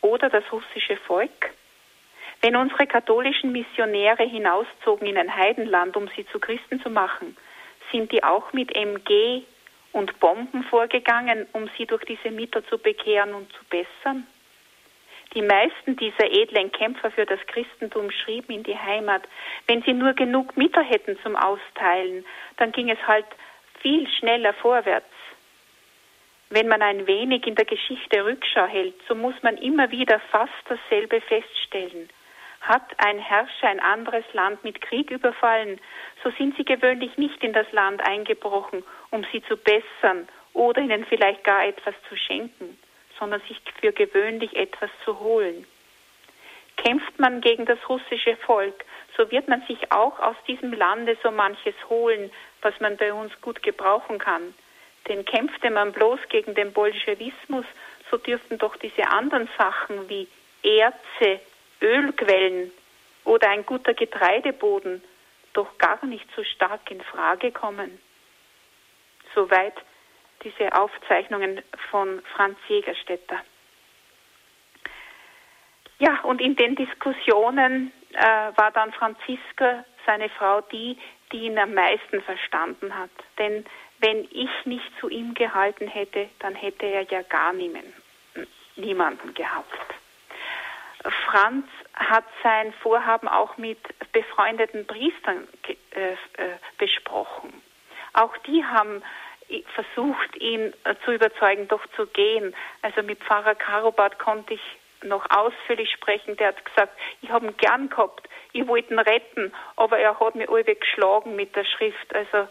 oder das russische Volk? Wenn unsere katholischen Missionäre hinauszogen in ein Heidenland, um sie zu Christen zu machen, Sind die auch mit MG und Bomben vorgegangen, um sie durch diese Mittel zu bekehren und zu bessern? Die meisten dieser edlen Kämpfer für das Christentum schrieben in die Heimat, wenn sie nur genug Mittel hätten zum Austeilen, dann ging es halt viel schneller vorwärts. Wenn man ein wenig in der Geschichte Rückschau hält, so muss man immer wieder fast dasselbe feststellen. Hat ein Herrscher ein anderes Land mit Krieg überfallen, so sind sie gewöhnlich nicht in das Land eingebrochen, um sie zu bessern oder ihnen vielleicht gar etwas zu schenken sondern sich für gewöhnlich etwas zu holen. Kämpft man gegen das russische Volk, so wird man sich auch aus diesem Lande so manches holen, was man bei uns gut gebrauchen kann. Denn kämpfte man bloß gegen den Bolschewismus, so dürften doch diese anderen Sachen wie Erze, Ölquellen oder ein guter Getreideboden doch gar nicht so stark in Frage kommen. Soweit diese Aufzeichnungen von Franz Jägerstätter. Ja, und in den Diskussionen äh, war dann Franziska, seine Frau, die, die ihn am meisten verstanden hat. Denn wenn ich nicht zu ihm gehalten hätte, dann hätte er ja gar niemanden, niemanden gehabt. Franz hat sein Vorhaben auch mit befreundeten Priestern äh, äh, besprochen. Auch die haben versucht, ihn äh, zu überzeugen, doch zu gehen. Also mit Pfarrer Karobat konnte ich noch ausführlich sprechen. Der hat gesagt, ich habe ihn gern gehabt, ich wollte ihn retten, aber er hat mich alle geschlagen mit der Schrift. Also äh,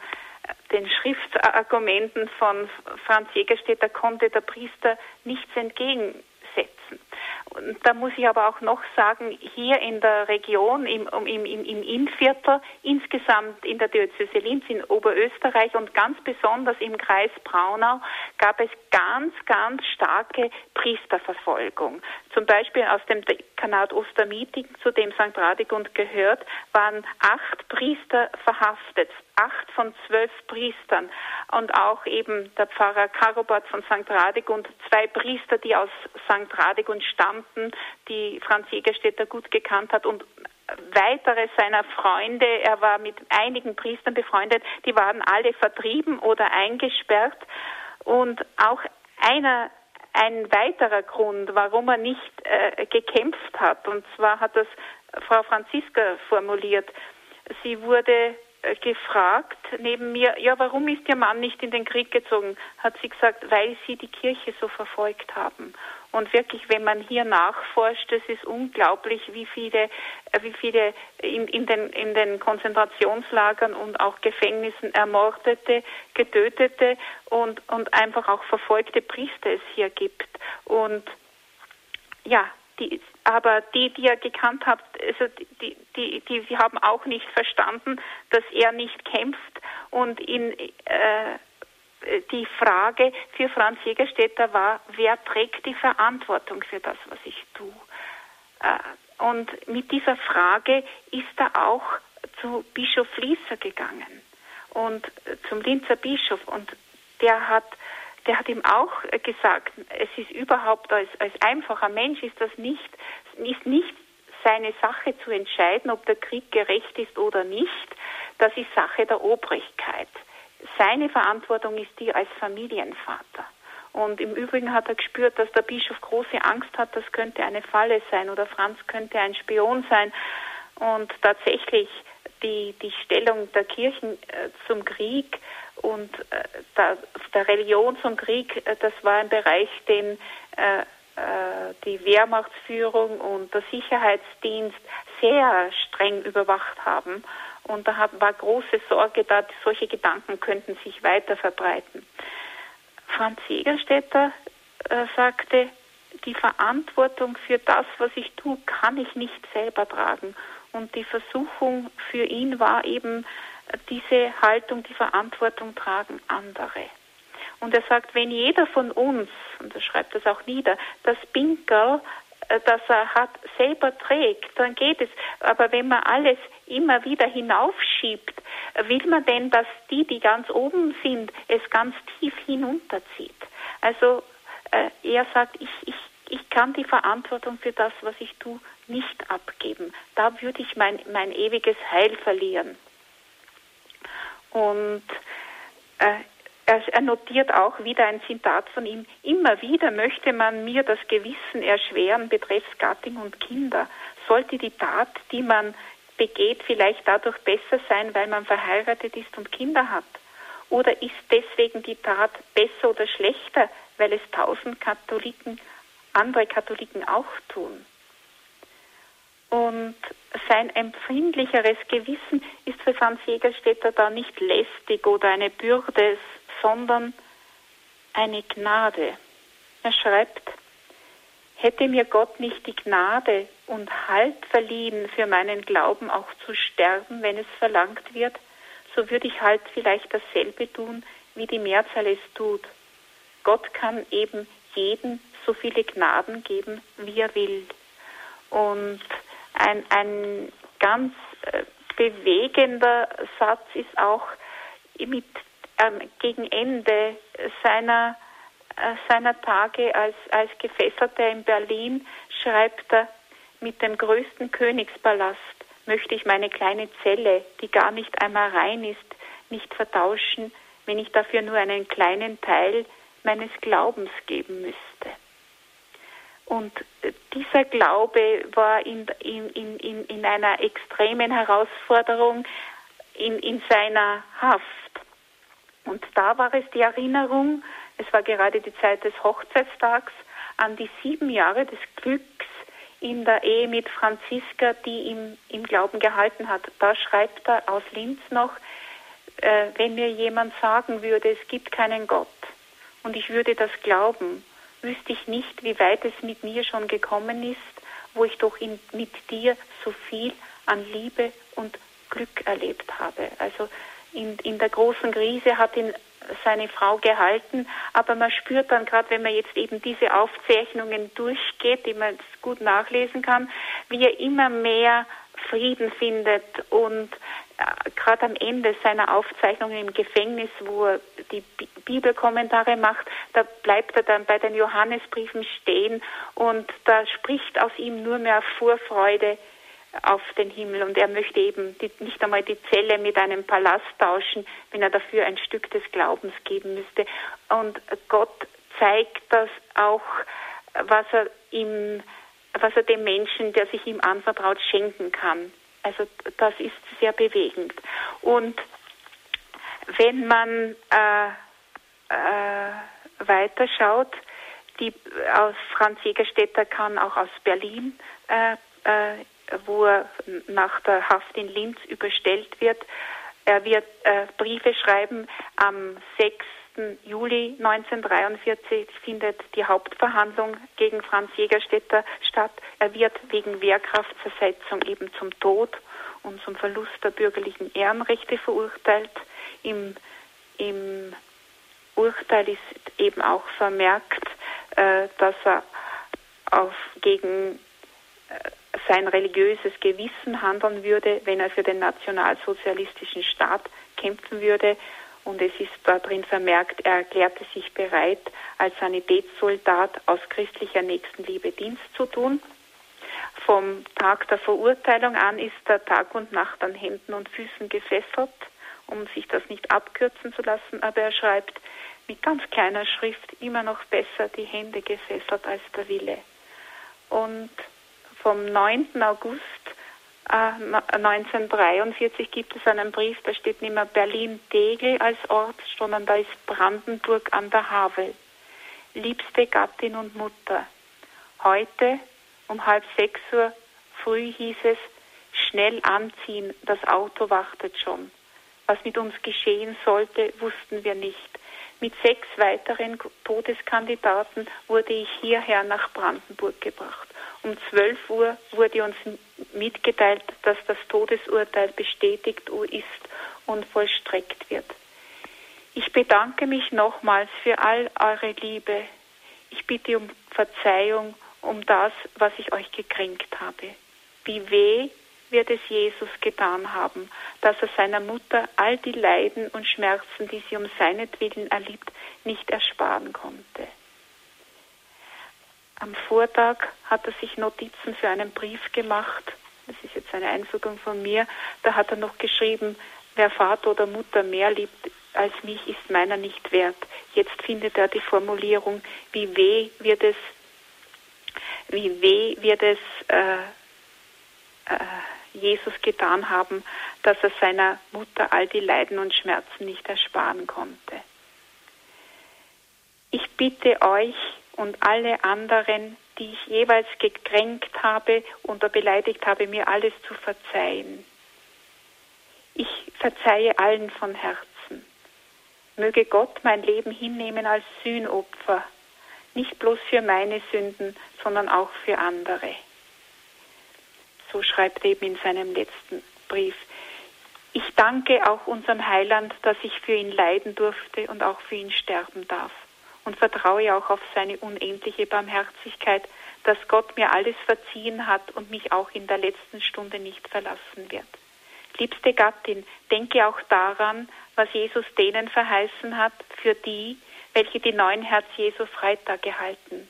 den Schriftargumenten von Franz Jägerstätter konnte der Priester nichts entgegensetzen. Und da muss ich aber auch noch sagen, hier in der Region, im, im, im, im Innviertel, insgesamt in der Diözese Linz, in Oberösterreich und ganz besonders im Kreis Braunau gab es ganz, ganz starke Priesterverfolgung. Zum Beispiel aus dem Dekanat Ostermieting, zu dem St. Radegund gehört, waren acht Priester verhaftet, acht von zwölf Priestern und auch eben der Pfarrer Karobert von St. Radegund, zwei Priester, die aus St. Radegund stammten, die Franz Jägerstätter gut gekannt hat und weitere seiner Freunde, er war mit einigen Priestern befreundet, die waren alle vertrieben oder eingesperrt und auch einer ein weiterer Grund, warum er nicht äh, gekämpft hat, und zwar hat das Frau Franziska formuliert. Sie wurde gefragt neben mir, ja, warum ist Ihr Mann nicht in den Krieg gezogen? Hat sie gesagt, weil Sie die Kirche so verfolgt haben. Und wirklich, wenn man hier nachforscht, es ist unglaublich, wie viele, äh, wie viele in, in, den, in den Konzentrationslagern und auch Gefängnissen ermordete, getötete und, und einfach auch verfolgte Priester es hier gibt. Und ja, die, aber die, die ihr gekannt habt, also die, die, die, die haben auch nicht verstanden, dass er nicht kämpft und in äh, die Frage für Franz Jägerstätter war, wer trägt die Verantwortung für das, was ich tue? Äh, und mit dieser Frage ist er auch zu Bischof Fließer gegangen und zum Linzer Bischof und der hat der hat ihm auch gesagt, es ist überhaupt als, als einfacher Mensch ist das nicht, ist nicht seine Sache zu entscheiden, ob der Krieg gerecht ist oder nicht. Das ist Sache der Obrigkeit. Seine Verantwortung ist die als Familienvater. Und im Übrigen hat er gespürt, dass der Bischof große Angst hat, das könnte eine Falle sein oder Franz könnte ein Spion sein. Und tatsächlich die, die Stellung der Kirchen äh, zum Krieg und äh, der, der, Religion zum Krieg, äh, das war ein Bereich, den äh, äh, die Wehrmachtsführung und der Sicherheitsdienst sehr streng überwacht haben. Und da war große Sorge da, solche Gedanken könnten sich weiter verbreiten. Franz Jägerstätter äh, sagte, die Verantwortung für das, was ich tue, kann ich nicht selber tragen. Und die Versuchung für ihn war eben diese Haltung, die Verantwortung tragen andere. Und er sagt, wenn jeder von uns, und er schreibt das auch nieder, das Pinkel, äh, das er hat, selber trägt, dann geht es. Aber wenn man alles immer wieder hinaufschiebt, will man denn, dass die, die ganz oben sind, es ganz tief hinunterzieht? Also äh, er sagt, ich, ich, ich kann die Verantwortung für das, was ich tue, nicht abgeben. Da würde ich mein, mein ewiges Heil verlieren. Und äh, er, er notiert auch wieder ein Zitat von ihm. Immer wieder möchte man mir das Gewissen erschweren betreffs Gattin und Kinder. Sollte die Tat, die man begeht, vielleicht dadurch besser sein, weil man verheiratet ist und Kinder hat? Oder ist deswegen die Tat besser oder schlechter, weil es tausend Katholiken, andere Katholiken auch tun? Und sein empfindlicheres Gewissen ist für Franz Jägerstätter da nicht lästig oder eine Bürde, sondern eine Gnade. Er schreibt, hätte mir Gott nicht die Gnade und Halt verliehen, für meinen Glauben auch zu sterben, wenn es verlangt wird, so würde ich halt vielleicht dasselbe tun, wie die Mehrzahl es tut. Gott kann eben jedem so viele Gnaden geben, wie er will. Und ein, ein ganz äh, bewegender Satz ist auch mit ähm, gegen Ende seiner, äh, seiner Tage als, als Gefesselter in Berlin schreibt er, mit dem größten Königspalast möchte ich meine kleine Zelle, die gar nicht einmal rein ist, nicht vertauschen, wenn ich dafür nur einen kleinen Teil meines Glaubens geben müsste. Und dieser Glaube war in, in, in, in einer extremen Herausforderung in, in seiner Haft. Und da war es die Erinnerung, es war gerade die Zeit des Hochzeitstags, an die sieben Jahre des Glücks in der Ehe mit Franziska, die ihm im Glauben gehalten hat. Da schreibt er aus Linz noch, äh, wenn mir jemand sagen würde, es gibt keinen Gott und ich würde das glauben, wüsste ich nicht, wie weit es mit mir schon gekommen ist, wo ich doch in, mit dir so viel an Liebe und Glück erlebt habe. Also in, in der großen Krise hat ihn seine Frau gehalten, aber man spürt dann gerade, wenn man jetzt eben diese Aufzeichnungen durchgeht, die man gut nachlesen kann, wie er immer mehr Frieden findet und gerade am Ende seiner Aufzeichnungen im Gefängnis, wo er die Bibelkommentare macht, da bleibt er dann bei den Johannesbriefen stehen und da spricht aus ihm nur mehr Vorfreude auf den Himmel und er möchte eben die, nicht einmal die Zelle mit einem Palast tauschen, wenn er dafür ein Stück des Glaubens geben müsste. Und Gott zeigt das auch, was er ihm, was er dem Menschen, der sich ihm anvertraut, schenken kann. Also das ist sehr bewegend. Und wenn man äh, äh, weiterschaut, die aus Franz Jägerstätter kann auch aus Berlin äh, äh wo er nach der Haft in Linz überstellt wird. Er wird äh, Briefe schreiben. Am 6. Juli 1943 findet die Hauptverhandlung gegen Franz Jägerstätter statt. Er wird wegen Wehrkraftzersetzung eben zum Tod und zum Verlust der bürgerlichen Ehrenrechte verurteilt. Im, im Urteil ist eben auch vermerkt, äh, dass er auf, gegen äh, sein religiöses Gewissen handeln würde, wenn er für den nationalsozialistischen Staat kämpfen würde. Und es ist darin vermerkt, er erklärte sich bereit, als Sanitätssoldat aus christlicher Nächstenliebe Dienst zu tun. Vom Tag der Verurteilung an ist er Tag und Nacht an Händen und Füßen gefesselt, um sich das nicht abkürzen zu lassen. Aber er schreibt mit ganz kleiner Schrift immer noch besser die Hände gefesselt als der Wille. Und vom 9. August 1943 gibt es einen Brief, da steht nicht mehr Berlin-Tegel als Ort, sondern da ist Brandenburg an der Havel. Liebste Gattin und Mutter, heute um halb sechs Uhr früh hieß es, schnell anziehen, das Auto wartet schon. Was mit uns geschehen sollte, wussten wir nicht. Mit sechs weiteren Todeskandidaten wurde ich hierher nach Brandenburg gebracht. Um 12 Uhr wurde uns mitgeteilt, dass das Todesurteil bestätigt ist und vollstreckt wird. Ich bedanke mich nochmals für all eure Liebe. Ich bitte um Verzeihung um das, was ich euch gekränkt habe. Wie weh wird es Jesus getan haben, dass er seiner Mutter all die Leiden und Schmerzen, die sie um seinetwillen erlitt, nicht ersparen konnte. Am Vortag hat er sich Notizen für einen Brief gemacht. Das ist jetzt eine Einfügung von mir. Da hat er noch geschrieben, Wer Vater oder Mutter mehr liebt als mich, ist meiner nicht wert. Jetzt findet er die Formulierung, wie weh wird es, wie weh wird es äh, äh, Jesus getan haben, dass er seiner Mutter all die Leiden und Schmerzen nicht ersparen konnte. Ich bitte euch und alle anderen, die ich jeweils gekränkt habe oder beleidigt habe, mir alles zu verzeihen. Ich verzeihe allen von Herzen. Möge Gott mein Leben hinnehmen als Sühnopfer, nicht bloß für meine Sünden, sondern auch für andere. So schreibt eben in seinem letzten Brief. Ich danke auch unserem Heiland, dass ich für ihn leiden durfte und auch für ihn sterben darf. Und vertraue auch auf seine unendliche Barmherzigkeit, dass Gott mir alles verziehen hat und mich auch in der letzten Stunde nicht verlassen wird. Liebste Gattin, denke auch daran, was Jesus denen verheißen hat, für die, welche die neuen Herz Jesu Freitag gehalten.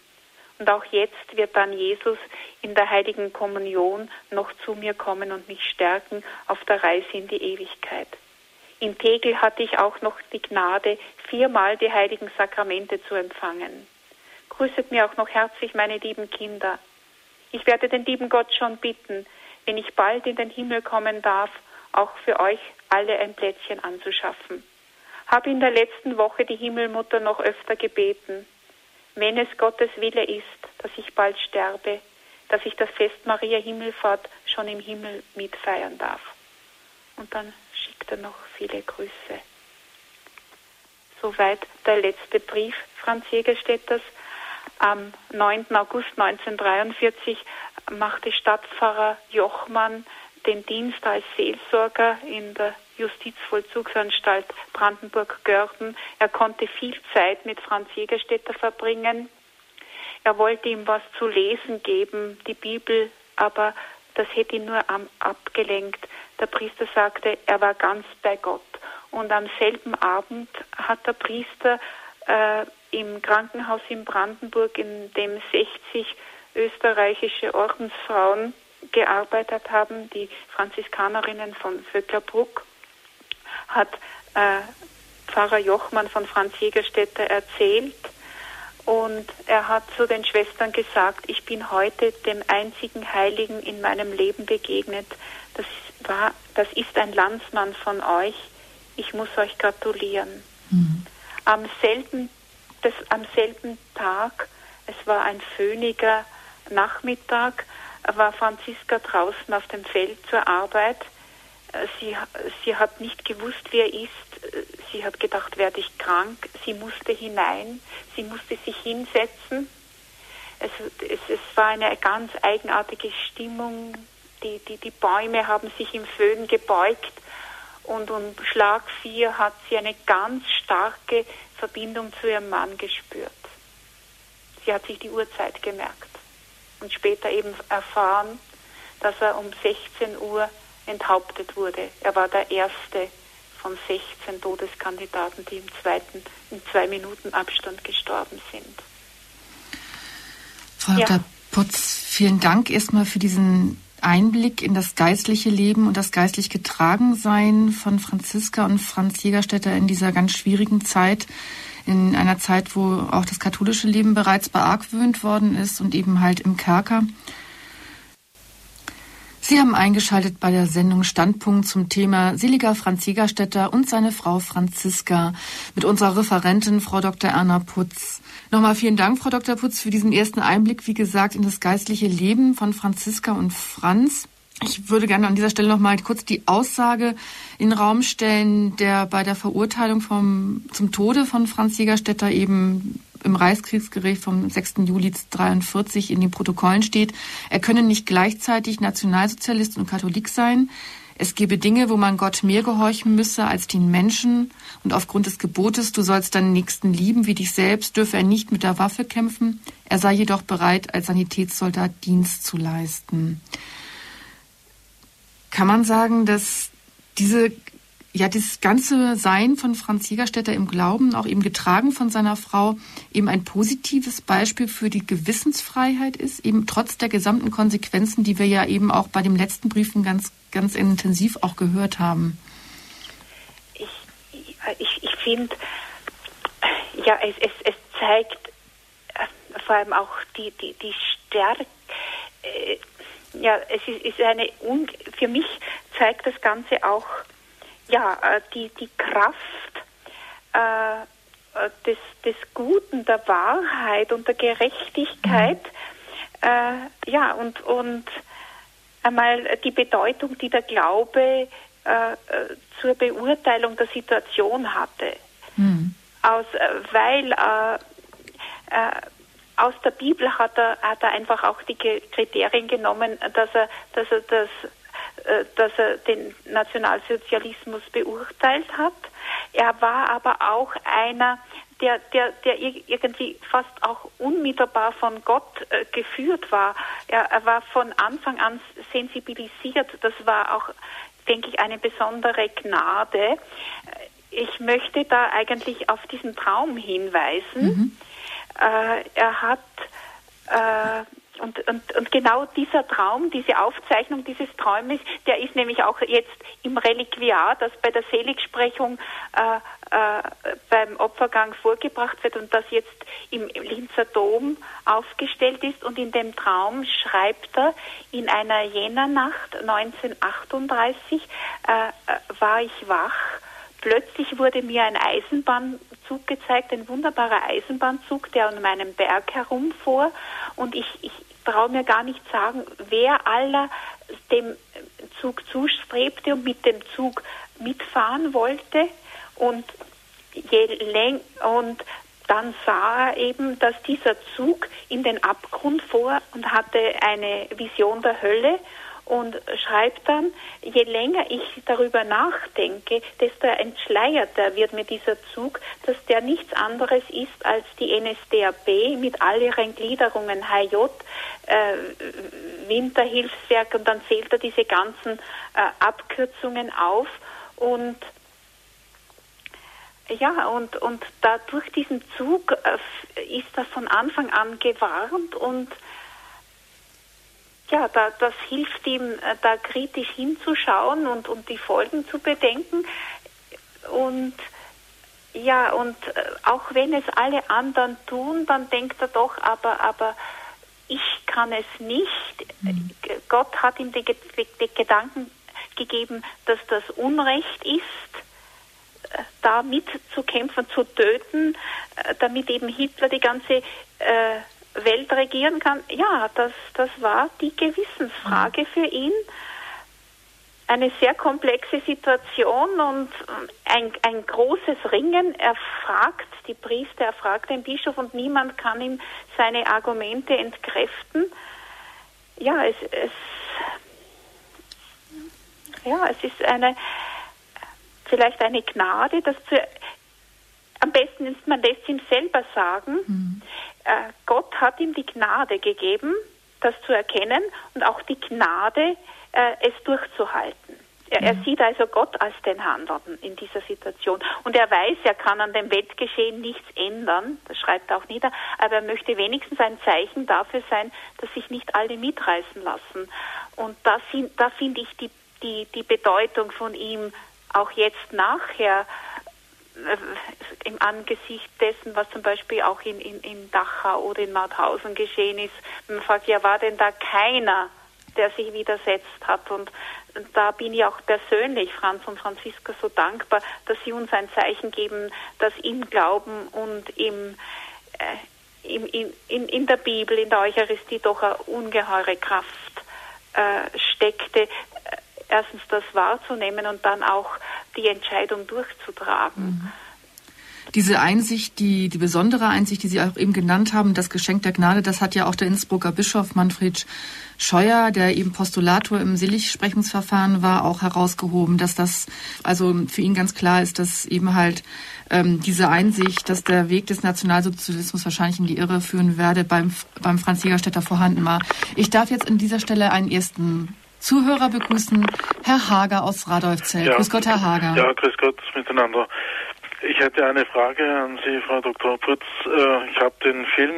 Und auch jetzt wird dann Jesus in der heiligen Kommunion noch zu mir kommen und mich stärken auf der Reise in die Ewigkeit. In Tegel hatte ich auch noch die Gnade, viermal die heiligen Sakramente zu empfangen. Grüßet mir auch noch herzlich meine lieben Kinder. Ich werde den lieben Gott schon bitten, wenn ich bald in den Himmel kommen darf, auch für euch alle ein Plätzchen anzuschaffen. Habe in der letzten Woche die Himmelmutter noch öfter gebeten wenn es Gottes Wille ist, dass ich bald sterbe, dass ich das Fest Maria Himmelfahrt schon im Himmel mitfeiern darf. Und dann schickt er noch viele Grüße. Soweit der letzte Brief Franz Jägerstädters. Am 9. August 1943 machte Stadtpfarrer Jochmann den Dienst als Seelsorger in der Justizvollzugsanstalt Brandenburg-Görden. Er konnte viel Zeit mit Franz Jägerstätter verbringen. Er wollte ihm was zu lesen geben, die Bibel, aber das hätte ihn nur abgelenkt. Der Priester sagte, er war ganz bei Gott. Und am selben Abend hat der Priester äh, im Krankenhaus in Brandenburg, in dem 60 österreichische Ordensfrauen gearbeitet haben, die Franziskanerinnen von Vöcklerbruck, hat äh, Pfarrer Jochmann von Franz Jägerstätter erzählt. Und er hat zu den Schwestern gesagt, ich bin heute dem einzigen Heiligen in meinem Leben begegnet. Das, war, das ist ein Landsmann von euch. Ich muss euch gratulieren. Mhm. Am, selben, das, am selben Tag, es war ein föhniger Nachmittag, war Franziska draußen auf dem Feld zur Arbeit Sie, sie hat nicht gewusst, wer er ist. Sie hat gedacht, werde ich krank. Sie musste hinein. Sie musste sich hinsetzen. Es, es, es war eine ganz eigenartige Stimmung. Die, die, die Bäume haben sich im Föhn gebeugt. Und um Schlag vier hat sie eine ganz starke Verbindung zu ihrem Mann gespürt. Sie hat sich die Uhrzeit gemerkt und später eben erfahren, dass er um 16 Uhr enthauptet wurde. Er war der erste von 16 Todeskandidaten, die im zweiten, in zwei Minuten Abstand gestorben sind. Frau Dr. Ja. Putz, vielen Dank erstmal für diesen Einblick in das geistliche Leben und das geistlich Getragensein von Franziska und Franz Jägerstätter in dieser ganz schwierigen Zeit, in einer Zeit, wo auch das katholische Leben bereits beargwöhnt worden ist und eben halt im Kerker. Sie haben eingeschaltet bei der Sendung Standpunkt zum Thema Seliger Franz Jägerstätter und seine Frau Franziska mit unserer Referentin Frau Dr. Erna Putz. Nochmal vielen Dank, Frau Dr. Putz, für diesen ersten Einblick, wie gesagt, in das geistliche Leben von Franziska und Franz. Ich würde gerne an dieser Stelle noch mal kurz die Aussage in den Raum stellen, der bei der Verurteilung vom, zum Tode von Franz Jägerstätter eben im Reichskriegsgericht vom 6. Juli 1943 in den Protokollen steht, er könne nicht gleichzeitig Nationalsozialist und Katholik sein. Es gebe Dinge, wo man Gott mehr gehorchen müsse als den Menschen. Und aufgrund des Gebotes, du sollst deinen Nächsten lieben wie dich selbst, dürfe er nicht mit der Waffe kämpfen. Er sei jedoch bereit, als Sanitätssoldat Dienst zu leisten. Kann man sagen, dass diese ja, das ganze Sein von Franz Jägerstätter im Glauben, auch eben getragen von seiner Frau, eben ein positives Beispiel für die Gewissensfreiheit ist, eben trotz der gesamten Konsequenzen, die wir ja eben auch bei dem letzten Briefen ganz, ganz intensiv auch gehört haben. finde, ja, es, es, es zeigt äh, vor allem auch die, die, die Stärke, äh, ja, es ist, ist eine, für mich zeigt das Ganze auch, ja, äh, die, die Kraft äh, äh, des, des Guten, der Wahrheit und der Gerechtigkeit, mhm. äh, ja, und, und einmal die Bedeutung, die der Glaube äh, äh zur Beurteilung der Situation hatte. Mhm. Aus, weil aus der Bibel hat er, hat er einfach auch die Kriterien genommen, dass er, dass er das dass er den Nationalsozialismus beurteilt hat. Er war aber auch einer, der, der, der irgendwie fast auch unmittelbar von Gott äh, geführt war. Er, er war von Anfang an sensibilisiert. Das war auch, denke ich, eine besondere Gnade. Ich möchte da eigentlich auf diesen Traum hinweisen. Mhm. Äh, er hat äh, und, und, und genau dieser Traum, diese Aufzeichnung dieses Träumes, der ist nämlich auch jetzt im Reliquiar, das bei der Seligsprechung äh, äh, beim Opfergang vorgebracht wird und das jetzt im Linzer Dom aufgestellt ist. Und in dem Traum schreibt er, in einer Jännernacht 1938 äh, äh, war ich wach. Plötzlich wurde mir ein Eisenbahnzug gezeigt, ein wunderbarer Eisenbahnzug, der an meinem Berg herumfuhr. Und ich, ich traue mir gar nicht sagen, wer aller dem Zug zustrebte und mit dem Zug mitfahren wollte. Und je läng und dann sah er eben, dass dieser Zug in den Abgrund fuhr und hatte eine Vision der Hölle und schreibt dann, je länger ich darüber nachdenke, desto entschleierter wird mir dieser Zug, dass der nichts anderes ist als die NSDAP mit all ihren Gliederungen HJ, äh, Winterhilfswerk und dann zählt er diese ganzen äh, Abkürzungen auf und ja, und, und da durch diesen Zug äh, ist er von Anfang an gewarnt und ja, da, das hilft ihm, äh, da kritisch hinzuschauen und, und die Folgen zu bedenken. Und ja, und äh, auch wenn es alle anderen tun, dann denkt er doch, aber, aber ich kann es nicht. Mhm. Gott hat ihm den, den Gedanken gegeben, dass das Unrecht ist, äh, da mitzukämpfen, zu töten, damit eben Hitler die ganze äh, Welt regieren kann, ja, das, das war die Gewissensfrage für ihn. Eine sehr komplexe Situation und ein, ein großes Ringen. Er fragt die Priester, er fragt den Bischof und niemand kann ihm seine Argumente entkräften. Ja, es, es, ja, es ist eine, vielleicht eine Gnade, dass zu, am besten ist, man lässt ihm selber sagen. Mhm Gott hat ihm die Gnade gegeben, das zu erkennen und auch die Gnade, äh, es durchzuhalten. Er, er, mhm. sieht also Gott als den Handelnden in dieser Situation. Und er weiß, er kann an dem Weltgeschehen nichts ändern, das schreibt er auch nieder, aber er möchte wenigstens ein Zeichen dafür sein, dass sich nicht alle mitreißen lassen. Und da, da finde ich die, die, die Bedeutung von ihm auch jetzt nachher äh, im Angesicht dessen, was zum Beispiel auch in, in, in Dachau oder in Mauthausen geschehen ist. Man fragt, ja, war denn da keiner, der sich widersetzt hat? Und da bin ich auch persönlich Franz und Franziska so dankbar, dass sie uns ein Zeichen geben, dass im Glauben und im, äh, im, in, in, in der Bibel, in der Eucharistie doch eine ungeheure Kraft äh, steckte, erstens das wahrzunehmen und dann auch die Entscheidung durchzutragen. Mhm. Diese Einsicht, die, die besondere Einsicht, die Sie auch eben genannt haben, das Geschenk der Gnade, das hat ja auch der Innsbrucker Bischof Manfred Scheuer, der eben Postulator im Seligsprechungsverfahren war, auch herausgehoben, dass das also für ihn ganz klar ist, dass eben halt ähm, diese Einsicht, dass der Weg des Nationalsozialismus wahrscheinlich in die Irre führen werde, beim, beim Franz Jägerstätter vorhanden war. Ich darf jetzt an dieser Stelle einen ersten Zuhörer begrüßen Herr Hager aus Radolfzell. Ja, grüß Gott, Herr Hager. Ja, grüß Gott miteinander. Ich hätte eine Frage an Sie, Frau Dr. Putz. Äh, ich habe den Film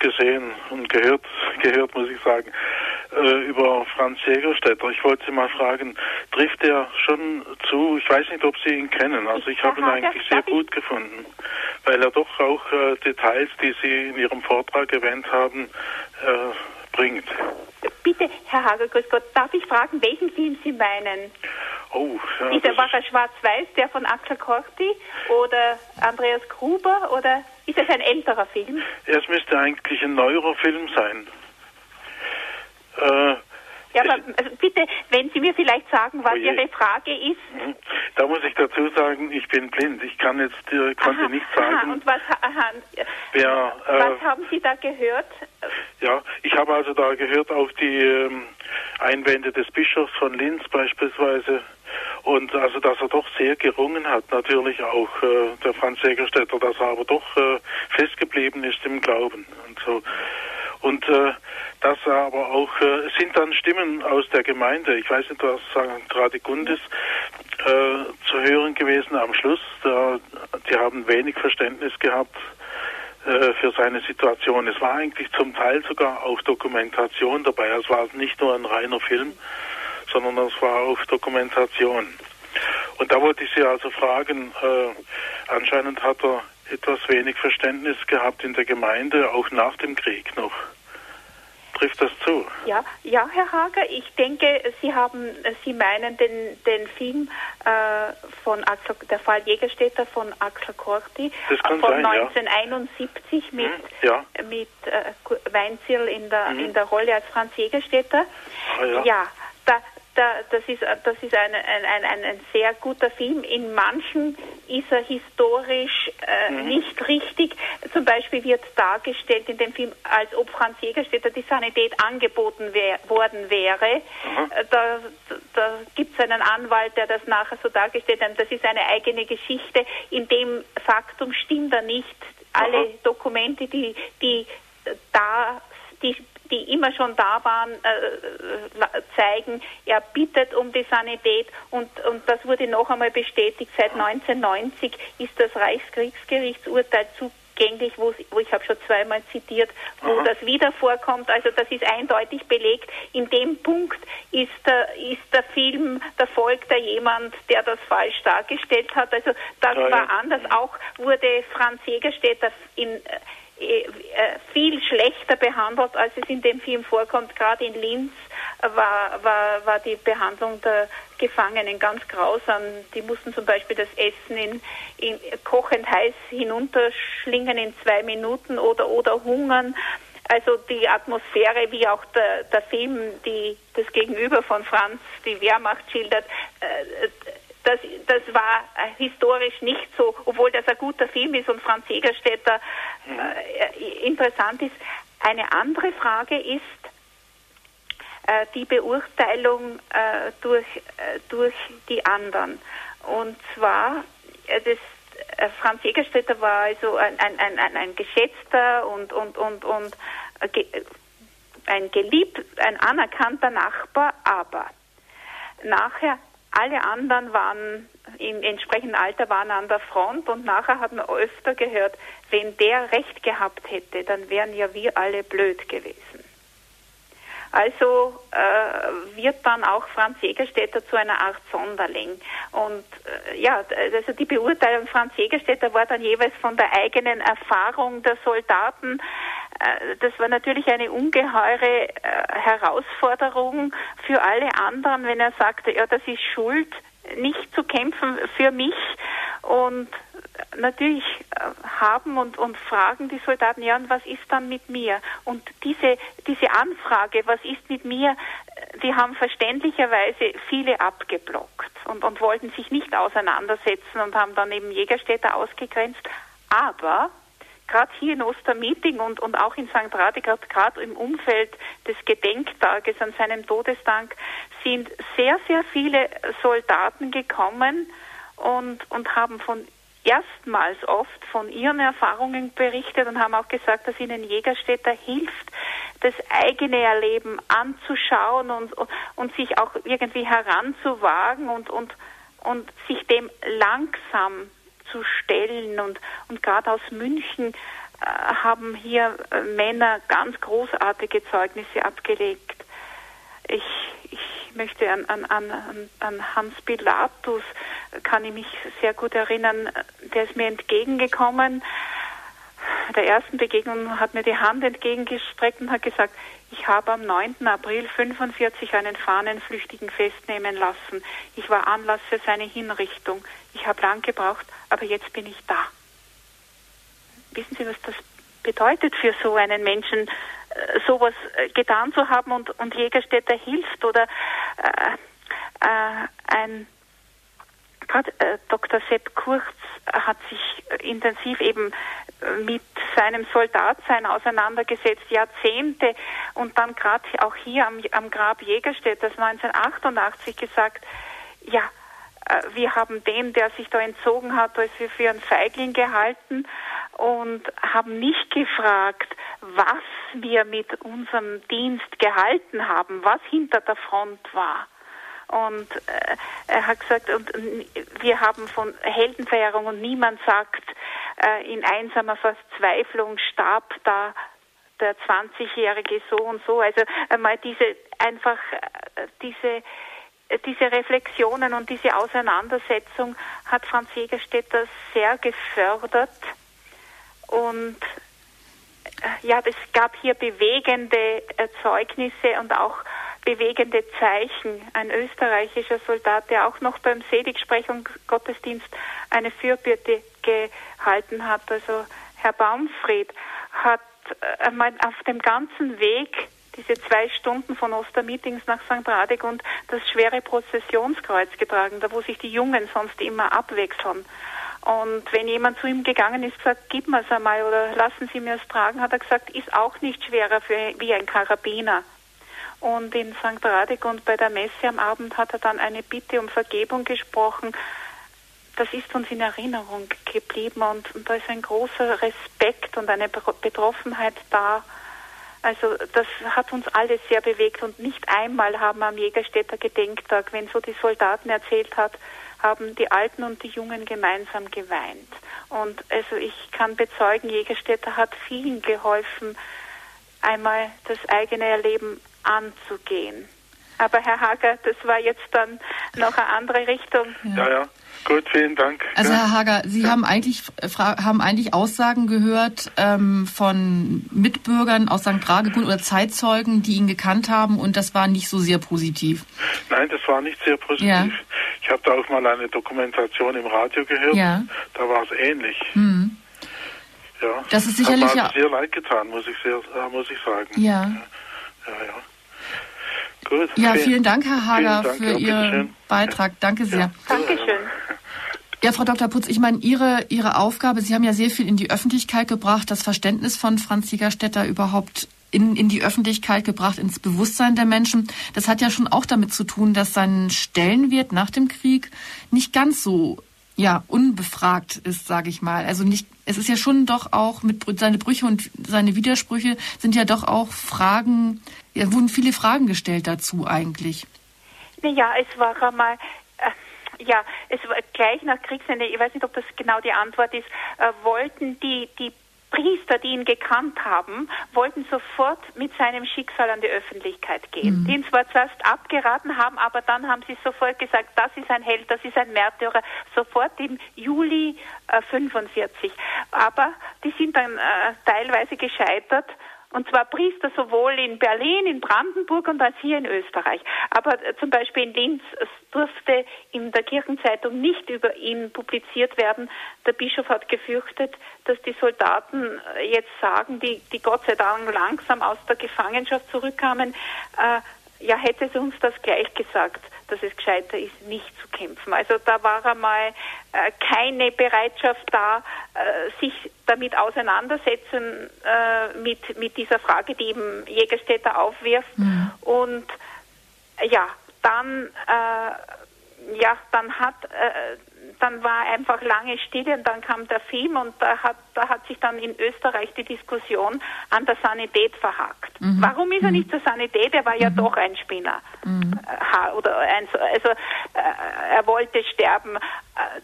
gesehen und gehört, gehört muss ich sagen. äh, über Franz Jägerstätter. Ich wollte Sie mal fragen, trifft er schon zu? Ich weiß nicht, ob Sie ihn kennen. Also ich habe ihn eigentlich sehr gut gefunden, weil er doch auch äh, Details, die Sie in Ihrem Vortrag erwähnt haben, bringt. Bitte, Herr Hager, grüß Gott, darf ich fragen, welchen Film Sie meinen? Oh, ja, Ist er, war er schwarz-weiß, der von Axel Corti oder Andreas Gruber oder ist es ein älterer Film? Es müsste eigentlich ein neuerer Film sein. Äh, ja, aber also bitte, wenn Sie mir vielleicht sagen, was Oje. Ihre Frage ist. Mhm. Da muss ich dazu sagen, ich bin blind. Ich kann jetzt äh, konnte aha, nicht sagen. Aha, und was, aha, wer, äh, was haben Sie da gehört? Ja, ich habe also da gehört auf die ähm, Einwände des Bischofs von Linz beispielsweise. Und also, dass er doch sehr gerungen hat, natürlich auch äh, der Franz Jägerstätter, dass er aber doch äh, festgeblieben ist im Glauben und so. Und äh, das aber auch äh, sind dann Stimmen aus der Gemeinde. Ich weiß nicht, was St. Radegundis äh, zu hören gewesen am Schluss. Da, die haben wenig Verständnis gehabt äh, für seine Situation. Es war eigentlich zum Teil sogar auch Dokumentation dabei. Es war nicht nur ein reiner Film, sondern es war auch Dokumentation. Und da wollte ich Sie also fragen, äh, anscheinend hat er etwas wenig Verständnis gehabt in der Gemeinde, auch nach dem Krieg noch. Trifft das zu? Ja, ja, Herr Hager, ich denke, Sie haben, Sie meinen den, den Film äh, von Axel, der Fall Jägerstädter von Axel Corti von sein, 1971 ja. mit, hm, ja. mit äh, Weinzierl in der, mhm. in der Rolle als Franz Jägerstädter. Ah, ja. ja, da, da, das ist, das ist ein, ein, ein, ein sehr guter Film. In manchen ist er historisch äh, mhm. nicht richtig. Zum Beispiel wird dargestellt in dem Film, als ob Franz Jägerstätter die Sanität angeboten wär, worden wäre. Mhm. Da, da gibt es einen Anwalt, der das nachher so dargestellt hat. Das ist eine eigene Geschichte. In dem Faktum stimmt er nicht. Alle mhm. Dokumente, die, die da die die immer schon da waren, äh, zeigen, er bittet um die Sanität und, und das wurde noch einmal bestätigt. Seit 1990 ist das Reichskriegsgerichtsurteil zugänglich, wo, wo ich habe schon zweimal zitiert, wo Aha. das wieder vorkommt. Also das ist eindeutig belegt. In dem Punkt ist der, ist der Film, da folgt da jemand, der das falsch dargestellt hat. Also das ja, war ja. anders. Auch wurde Franz Jägerstätter in äh, viel schlechter behandelt, als es in dem Film vorkommt. Gerade in Linz war, war, war die Behandlung der Gefangenen ganz grausam. Die mussten zum Beispiel das Essen in, in kochend heiß hinunterschlingen in zwei Minuten oder, oder hungern. Also die Atmosphäre, wie auch der, der Film, die das Gegenüber von Franz, die Wehrmacht schildert, äh, das, das war äh, historisch nicht so, obwohl das ein guter Film ist und Franz Jägerstätter mhm. äh, interessant ist. Eine andere Frage ist äh, die Beurteilung äh, durch, äh, durch die anderen. Und zwar, äh, das, Franz Jägerstätter war also ein, ein, ein, ein geschätzter und, und, und, und ein geliebt, ein anerkannter Nachbar, aber nachher alle anderen waren im entsprechenden Alter waren an der Front und nachher hat man öfter gehört, wenn der Recht gehabt hätte, dann wären ja wir alle blöd gewesen. Also äh, wird dann auch Franz Jägerstätter zu einer Art Sonderling. Und äh, ja, also die Beurteilung Franz Jägerstätter war dann jeweils von der eigenen Erfahrung der Soldaten. Äh, das war natürlich eine ungeheure äh, Herausforderung für alle anderen, wenn er sagte, ja, das ist Schuld, nicht zu kämpfen für mich. Und natürlich äh, haben und, und fragen die Soldaten, ja, und was ist dann mit mir? Und diese, diese Anfrage, was ist mit mir, die haben verständlicherweise viele abgeblockt und, und wollten sich nicht auseinandersetzen und haben dann eben Jägerstädter ausgegrenzt. Aber gerade hier in Ostermeeting und, und auch in St. Radegard, gerade im Umfeld des Gedenktages an seinem Todestag, sind sehr, sehr viele Soldaten gekommen und, und haben von erstmals oft von ihren Erfahrungen berichtet und haben auch gesagt, dass ihnen Jägerstädter hilft, das eigene Erleben anzuschauen und, und sich auch irgendwie heranzuwagen und, und, und sich dem langsam zu stellen. Und, und gerade aus München äh, haben hier äh, Männer ganz großartige Zeugnisse abgelegt. ich, ich möchte an, an, an, an Hans Pilatus, kann ich mich sehr gut erinnern, der ist mir entgegengekommen. Der ersten Begegnung hat mir die Hand entgegengestreckt und hat gesagt, ich habe am 9. April 45 einen Fahnenflüchtigen festnehmen lassen. Ich war Anlass für seine Hinrichtung. Ich habe lang gebraucht, aber jetzt bin ich da. Wissen Sie, was das bedeutet für so einen Menschen, äh, sowas äh, getan zu haben und, und Jägerstätter hilft oder äh, äh, ein gerade äh, Dr. Sepp Kurz hat sich intensiv eben mit seinem Soldatsein auseinandergesetzt, Jahrzehnte und dann gerade auch hier am, am Grab Jägerstedt, das 1988 gesagt, ja, äh, wir haben den, der sich da entzogen hat, als wir für einen Feigling gehalten und haben nicht gefragt, was wir mit unserem Dienst gehalten haben, was hinter der Front war. Und äh, er hat gesagt, und wir haben von Heldenverehrung und niemand sagt, äh, in einsamer Verzweiflung starb da der 20-jährige so und so. Also einmal diese einfach äh, diese diese Reflexionen und diese Auseinandersetzung hat Franz Jägerstätter sehr gefördert und äh, ja, es gab hier bewegende Zeugnisse und auch bewegende Zeichen. Ein österreichischer Soldat, der auch noch beim Seligsprechung Gottesdienst eine Fürbitte gehalten hat. Also Herr Baumfried hat äh, auf dem ganzen Weg diese zwei Stunden von Ostermeetings nach St. Radegund das schwere Prozessionskreuz getragen, da wo sich die Jungen sonst immer abwechseln. Und wenn jemand zu ihm gegangen ist, gesagt, gib mir es einmal oder lassen Sie mir es tragen, hat er gesagt, ist auch nicht schwerer für, wie ein Karabiner. Und in St. Radegund bei der Messe am Abend hat er dann eine Bitte um Vergebung gesprochen. Das ist uns in Erinnerung geblieben und, und da ist ein großer Respekt und eine Betroffenheit da. Also das hat uns alle sehr bewegt und nicht einmal haben am Jägerstädter Gedenktag, wenn so die Soldaten erzählt hat, haben die Alten und die Jungen gemeinsam geweint. Und also ich kann bezeugen, Jägerstädter hat vielen geholfen, einmal das eigene Erleben anzugehen. Aber Herr Hager, das war jetzt dann noch eine andere Richtung. Ja, ja. Gut, vielen Dank. Also ja. Herr Hager, Sie ja. haben eigentlich haben eigentlich Aussagen gehört ähm, von Mitbürgern aus St. Radegund oder Zeitzeugen, die ihn gekannt haben, und das war nicht so sehr positiv. Nein, das war nicht sehr positiv. Ja. Ich habe da auch mal eine Dokumentation im Radio gehört. Ja. Da war es ähnlich. Mhm. Ja. Das ist sicherlich hat ja sehr leid getan, muss ich sehr, äh, muss ich sagen. Ja. Ja, ja. Gut. Ja, vielen, vielen Dank, Herr Hager, Dank, für Ihren Beitrag. Danke sehr. Ja. Dankeschön. Ja, Frau Dr. Putz, ich meine, Ihre, Ihre Aufgabe, Sie haben ja sehr viel in die Öffentlichkeit gebracht, das Verständnis von Franz Jägerstätter überhaupt in, in die Öffentlichkeit gebracht, ins Bewusstsein der Menschen. Das hat ja schon auch damit zu tun, dass sein Stellenwert nach dem Krieg nicht ganz so ja, unbefragt ist, sage ich mal. Also nicht, es ist ja schon doch auch mit seine Brüche und seine Widersprüche sind ja doch auch Fragen, ja, wurden viele Fragen gestellt dazu eigentlich. Ja, es war einmal, äh, ja, es war gleich nach Kriegsende, ich weiß nicht, ob das genau die Antwort ist, äh, wollten die, die Priester, die ihn gekannt haben, wollten sofort mit seinem Schicksal an die Öffentlichkeit gehen. Mhm. Die ihn zwar zuerst abgeraten haben, aber dann haben sie sofort gesagt, das ist ein Held, das ist ein Märtyrer, sofort im Juli äh, 45. Aber die sind dann äh, teilweise gescheitert und zwar Priester sowohl in Berlin, in Brandenburg und als hier in Österreich. Aber äh, zum Beispiel in Linz durfte in der Kirchenzeitung nicht über ihn publiziert werden. Der Bischof hat gefürchtet, dass die Soldaten äh, jetzt sagen, die, die Gott sei Dank langsam aus der Gefangenschaft zurückkamen, äh, ja, hätte sie uns das gleich gesagt, dass es gescheiter ist, nicht zu kämpfen. Also da war einmal äh, keine Bereitschaft da, äh, sich damit auseinandersetzen äh, mit, mit dieser Frage, die eben Jägerstädter aufwirft. Mhm. Und ja, dann, äh, ja, dann hat äh, dann war einfach lange Stille und dann kam der Film und da hat, da hat sich dann in Österreich die Diskussion an der Sanität verhakt. Mhm. Warum ist er nicht zur Sanität? Er war ja mhm. doch ein Spinner. Mhm. Äh, oder ein, also äh, er wollte sterben.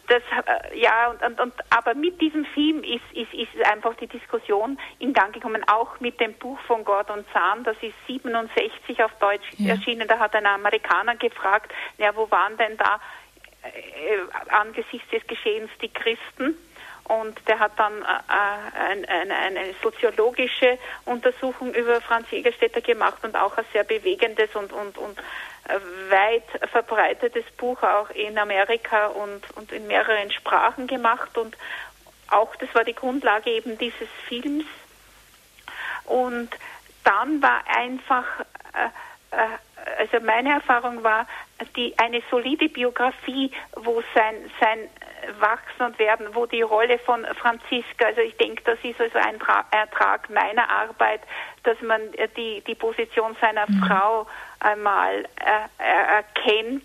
das, äh, ja, und, und, und, aber mit diesem Film ist, ist, ist einfach die Diskussion in Gang gekommen, auch mit dem Buch von Gordon Zahn, das ist 67 auf Deutsch ja. erschienen, da hat ein Amerikaner gefragt, ja, wo waren denn da äh, angesichts des Geschehens die Christen? Und der hat dann äh, ein, eine, eine soziologische Untersuchung über Franz Jägerstätter gemacht und auch ein sehr bewegendes und, und, und weit verbreitetes Buch auch in Amerika und, und in mehreren Sprachen gemacht und auch das war die Grundlage eben dieses Films. Und dann war einfach, äh, äh, also meine Erfahrung war, die, eine solide Biografie, wo sein, sein Wachsen und Werden, wo die Rolle von Franziska, also ich denke, das ist also ein Ertrag meiner Arbeit, dass man die, die Position seiner mhm. Frau einmal äh, erkennt.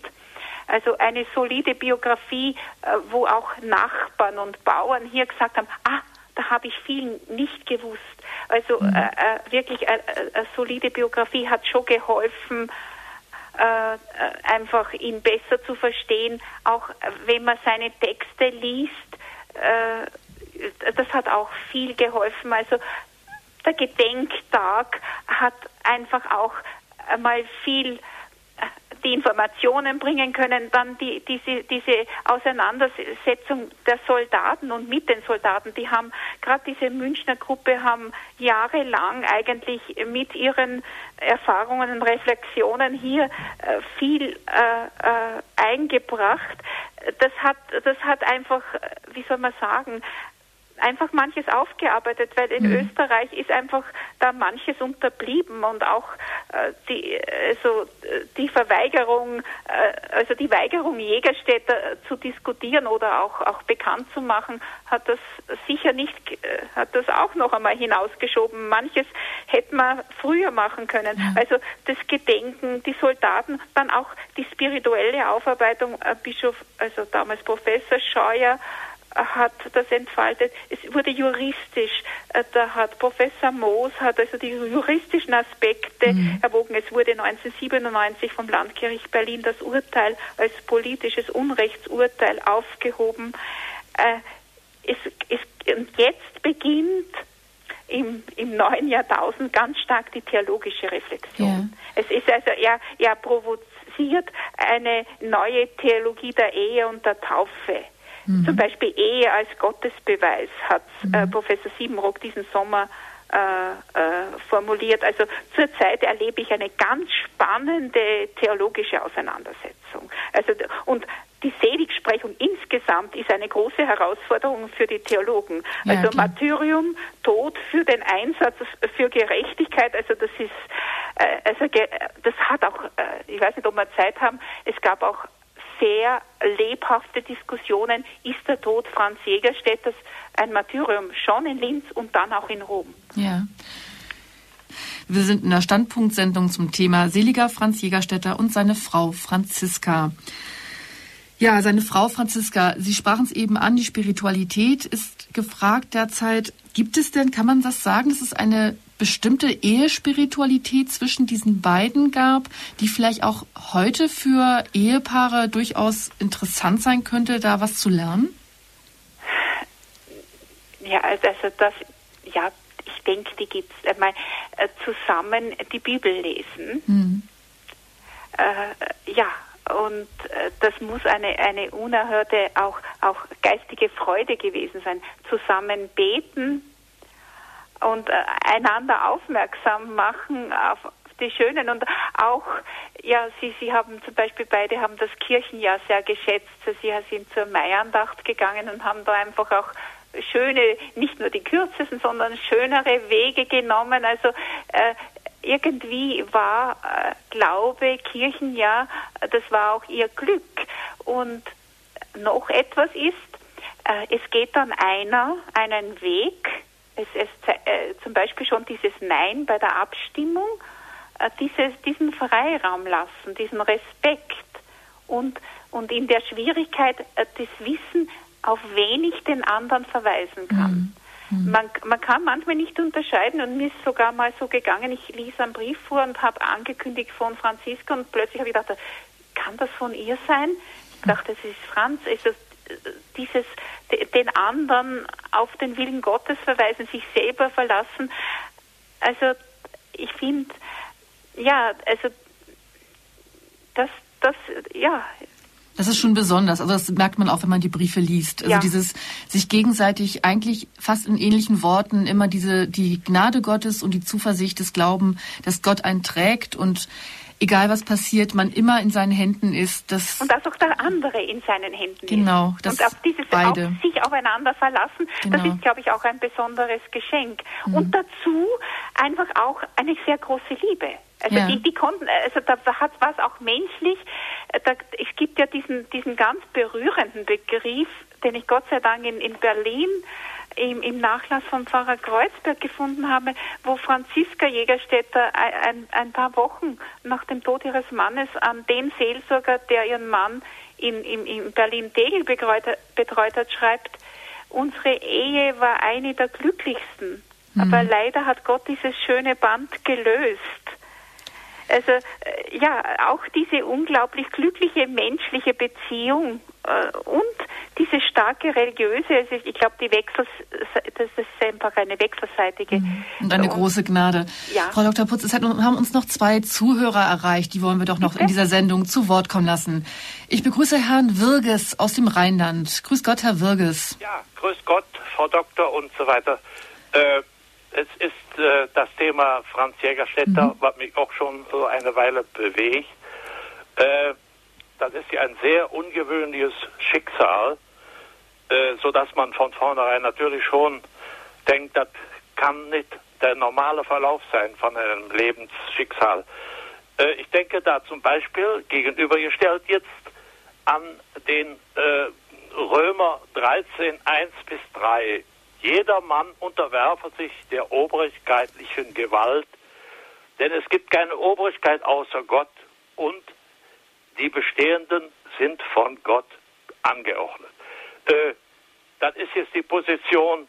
Also eine solide Biografie, äh, wo auch Nachbarn und Bauern hier gesagt haben, ah, da habe ich viel nicht gewusst. Also mhm. äh, äh wirklich eine äh, solide Biografie hat schon geholfen, äh, einfach ihn besser zu verstehen, auch wenn man seine Texte liest. das hat auch viel geholfen. Also der Gedenktag hat einfach auch einmal viel äh, die Informationen bringen können, dann die, diese, diese Auseinandersetzung der Soldaten und mit den Soldaten, die haben, gerade diese Münchner Gruppe haben jahrelang eigentlich mit ihren Erfahrungen und Reflexionen hier äh, viel äh, äh, eingebracht. Das hat, das hat einfach, wie soll man sagen, einfach manches aufgearbeitet, weil in mhm. Österreich ist einfach da manches unterblieben und auch äh, die, also die Verweigerung, äh, also die Weigerung Jägerstädter zu diskutieren oder auch, auch bekannt zu machen, hat das sicher nicht, äh, hat das auch noch einmal hinausgeschoben. Manches hätte man früher machen können. Ja. Also das Gedenken, die Soldaten, dann auch die spirituelle Aufarbeitung, äh, Bischof, also damals Professor Scheuer, hat das entfaltet. Es wurde juristisch. Äh, da hat Professor Moos hat also die juristischen Aspekte mhm. erwogen. Es wurde 1997 vom Landgericht Berlin das Urteil als politisches Unrechtsurteil aufgehoben. Äh, es, es, und jetzt beginnt im, im neuen Jahrtausend ganz stark die theologische Reflexion. Ja. Es ist also eher, eher provoziert eine neue Theologie der Ehe und der Taufe. Mhm. Zum Beispiel Ehe als Gottesbeweis hat mhm. äh, Professor Siebenrock diesen Sommer äh, äh, formuliert. Also zurzeit erlebe ich eine ganz spannende theologische Auseinandersetzung. Also und die Seligsprechung insgesamt ist eine große Herausforderung für die Theologen. Ja, also klar. Martyrium, Tod für den Einsatz für Gerechtigkeit, also das ist, äh, also das hat auch, äh, ich weiß nicht, ob wir Zeit haben, es gab auch sehr lebhafte Diskussionen, ist der Tod Franz Jägerstädters ein Martyrium schon in Linz und dann auch in Rom. Ja. Wir sind in der Standpunktsendung zum Thema Seliger Franz Jägerstätter und seine Frau Franziska. Ja, seine Frau Franziska, Sie sprachen es eben an, die Spiritualität ist gefragt derzeit. Gibt es denn, kann man das sagen, dass es eine bestimmte Ehespiritualität zwischen diesen beiden gab, die vielleicht auch heute für Ehepaare durchaus interessant sein könnte, da was zu lernen? Ja, also das, ja, ich denke, die gibt es. Einmal äh, zusammen die Bibel lesen. Mhm. Äh, ja, und äh, das muss eine, eine unerhörte, auch, auch geistige Freude gewesen sein. Zusammen beten, und äh, einander aufmerksam machen auf die Schönen und auch, ja, Sie, Sie haben zum Beispiel beide haben das Kirchenjahr sehr geschätzt. Sie sind zur Maiandacht gegangen und haben da einfach auch schöne, nicht nur die kürzesten, sondern schönere Wege genommen. Also äh, irgendwie war äh, Glaube, Kirchenjahr, das war auch ihr Glück. Und noch etwas ist, äh, es geht dann einer einen Weg, es, es äh, zum Beispiel schon dieses Nein bei der Abstimmung, äh, dieses, diesen Freiraum lassen, diesen Respekt und, und in der Schwierigkeit äh, das Wissen, auf wen ich den anderen verweisen kann. Mhm. mhm. Man, man kann manchmal nicht unterscheiden und mir ist sogar mal so gegangen, ich ließ einen Brief vor und habe angekündigt von Franziska und plötzlich habe ich gedacht, kann das von ihr sein? Ich dachte, es ist Franz. Also dieses den anderen auf den Willen Gottes verweisen, sich selber verlassen. Also ich finde, ja, also das, das, ja, das ist schon besonders. Also das merkt man auch, wenn man die Briefe liest. Also ja. dieses sich gegenseitig eigentlich fast in ähnlichen Worten immer diese die Gnade Gottes und die Zuversicht des Glauben, dass Gott einen trägt und egal was passiert, man immer in seinen Händen ist. Das und dass auch der andere in seinen Händen genau, ist. Genau. Und auf dieses beide. Auf sich aufeinander verlassen, genau. das ist, glaube ich, auch ein besonderes Geschenk. Mhm. Und dazu einfach auch eine sehr große Liebe. Also ja. die, die konnten, also da hat was auch menschlich. Äh, da, es gibt ja diesen diesen ganz berührenden Begriff, den ich Gott sei Dank in, in Berlin im, im Nachlass von Pfarrer Kreuzberg gefunden habe, wo Franziska Jägerstätter ein, ein paar Wochen nach dem Tod ihres Mannes an den Seelsorger, der ihren Mann in, in, in Berlin-Tegel betreut, betreut hat, schreibt, unsere Ehe war eine der glücklichsten. Mhm. Aber leider hat Gott dieses schöne Band gelöst. Also äh, ja, auch diese unglaublich glückliche menschliche Beziehung äh, und diese starke religiöse, also ich glaube, die Wechsel, das ist einfach eine wechselseitige. Mhm. Und eine und, große Gnade. Ja. Frau Dr. Putz, es haben uns noch zwei Zuhörer erreicht, die wollen wir doch noch Bitte? in dieser Sendung zu Wort kommen lassen. Ich begrüße Herrn Wirges aus dem Rheinland. Grüß Gott, Herr Wirges. Ja, grüß Gott, Frau Doktor und so weiter. Äh, es ist äh, das Thema Franz Jägerstätter, mhm. was mich auch schon so eine Weile bewegt. Äh, das ist ja ein sehr ungewöhnliches Schicksal, äh, so dass man von vornherein natürlich schon denkt, das kann nicht der normale Verlauf sein von einem Lebensschicksal. Äh, ich denke da zum Beispiel gegenübergestellt jetzt an den äh, Römer 13, 1 bis 3. Jeder Mann unterwerfe sich der obrigkeitlichen Gewalt, denn es gibt keine Obrigkeit außer Gott und die bestehenden sind von Gott angeordnet. Äh, das ist jetzt die Position,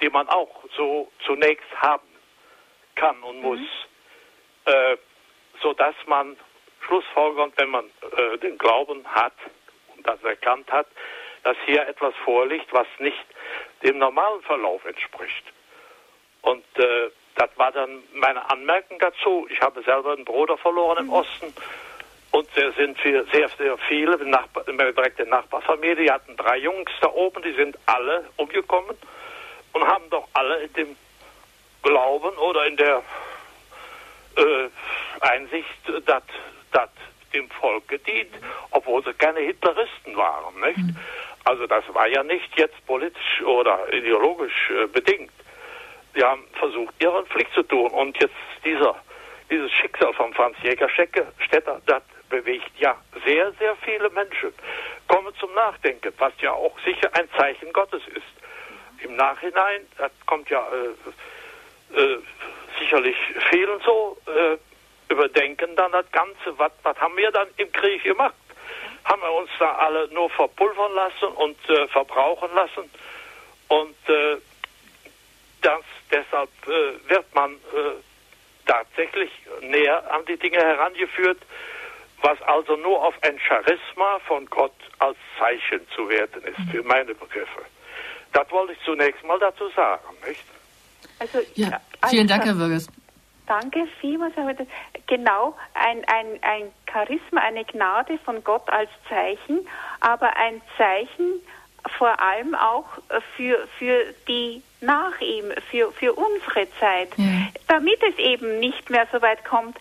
die man auch so zunächst haben kann und muss, mhm. äh, sodass man schlussfolgernd, wenn man äh, den Glauben hat und das erkannt hat, dass hier etwas vorliegt, was nicht dem normalen Verlauf entspricht. Und äh, das war dann meine Anmerkung dazu. Ich habe selber einen Bruder verloren im mhm. Osten und sehr sind wir sehr, sehr viele, Nachbar, direkte Nachbarfamilie, die hatten drei Jungs da oben, die sind alle umgekommen und haben doch alle in dem Glauben oder in der äh, Einsicht, dass das dem Volk gedient, obwohl sie keine Hitleristen waren. Nicht? Mhm. Also das war ja nicht jetzt politisch oder ideologisch äh, bedingt. Sie haben versucht, ihren Pflicht zu tun. Und jetzt dieser, dieses Schicksal von Franz Jägerstätter, das bewegt ja sehr, sehr viele Menschen. Kommen zum Nachdenken, was ja auch sicher ein Zeichen Gottes ist. Im Nachhinein, das kommt ja äh, äh, sicherlich vielen so, äh, überdenken dann das Ganze, was, was haben wir dann im Krieg gemacht? Haben wir uns da alle nur verpulvern lassen und äh, verbrauchen lassen? Und äh, das, deshalb äh, wird man tatsächlich näher an die Dinge herangeführt, was also nur auf ein Charisma von Gott als Zeichen zu werten ist, für meine Begriffe. Das wollte ich zunächst mal dazu sagen, nicht? Also, ja, vielen Dank, Herr Würges. Danke vielmals. Genau, ein, ein, ein Charisma, eine Gnade von Gott als Zeichen, aber ein Zeichen vor allem auch für, für die nach ihm, für, für unsere Zeit. Ja. Damit es eben nicht mehr so weit kommt,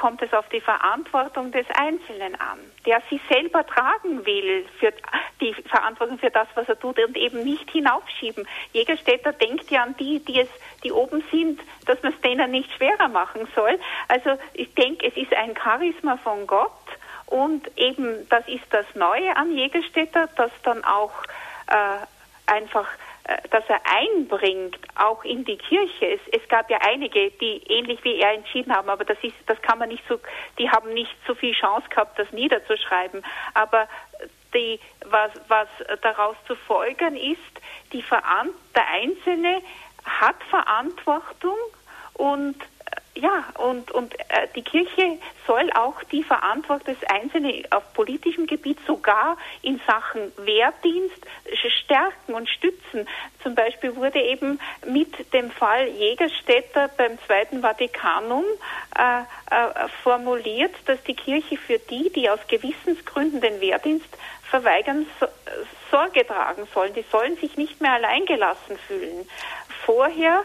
kommt es auf die Verantwortung des Einzelnen an, der sich selber tragen will für die Verantwortung für das, was er tut und eben nicht hinaufschieben. Jägerstädter denkt ja an die, die es, die oben sind, dass man es denen nicht schwerer machen soll. Also ich denke, es ist ein Charisma von Gott und eben das ist das Neue an Jägerstädter, das dann auch äh, einfach dass er einbringt, auch in die Kirche. Es, es, gab ja einige, die ähnlich wie er entschieden haben, aber das ist, das kann man nicht so, die haben nicht so viel Chance gehabt, das niederzuschreiben. Aber die, was, was daraus zu folgern ist, die Veran der Einzelne hat Verantwortung und äh, ja, und, und äh, die Kirche soll auch die Verantwortung des Einzelnen auf politischem Gebiet sogar in Sachen Wehrdienst stärken und stützen. Zum Beispiel wurde eben mit dem Fall Jägerstätter beim Zweiten Vatikanum äh, äh, formuliert, dass die Kirche für die, die aus Gewissensgründen den Wehrdienst verweigern, so, Sorge tragen sollen. Die sollen sich nicht mehr alleingelassen fühlen. Vorher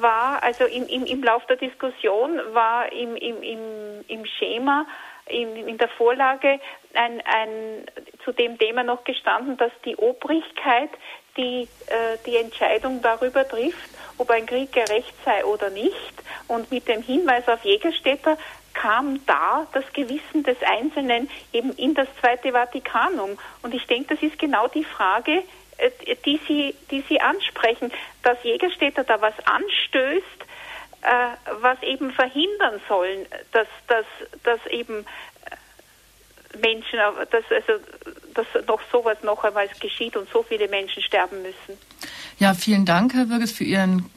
war, also im, im, im Lauf der Diskussion war im, im, im, im Schema, in, in der Vorlage ein, ein, zu dem Thema noch gestanden, dass die Obrigkeit die, äh, die Entscheidung darüber trifft, ob ein Krieg gerecht sei oder nicht. Und mit dem Hinweis auf Jägerstädter kam da das Gewissen des Einzelnen eben in das Zweite Vatikanum. Und ich denke, das ist genau die Frage, die Sie, die Sie ansprechen, dass Jägerstädter da was anstößt, äh, was eben verhindern sollen, dass, dass, dass eben äh, Menschen, dass, also, dass noch sowas noch einmal geschieht und so viele Menschen sterben müssen. Ja, vielen Dank, Herr Wirges, für Ihren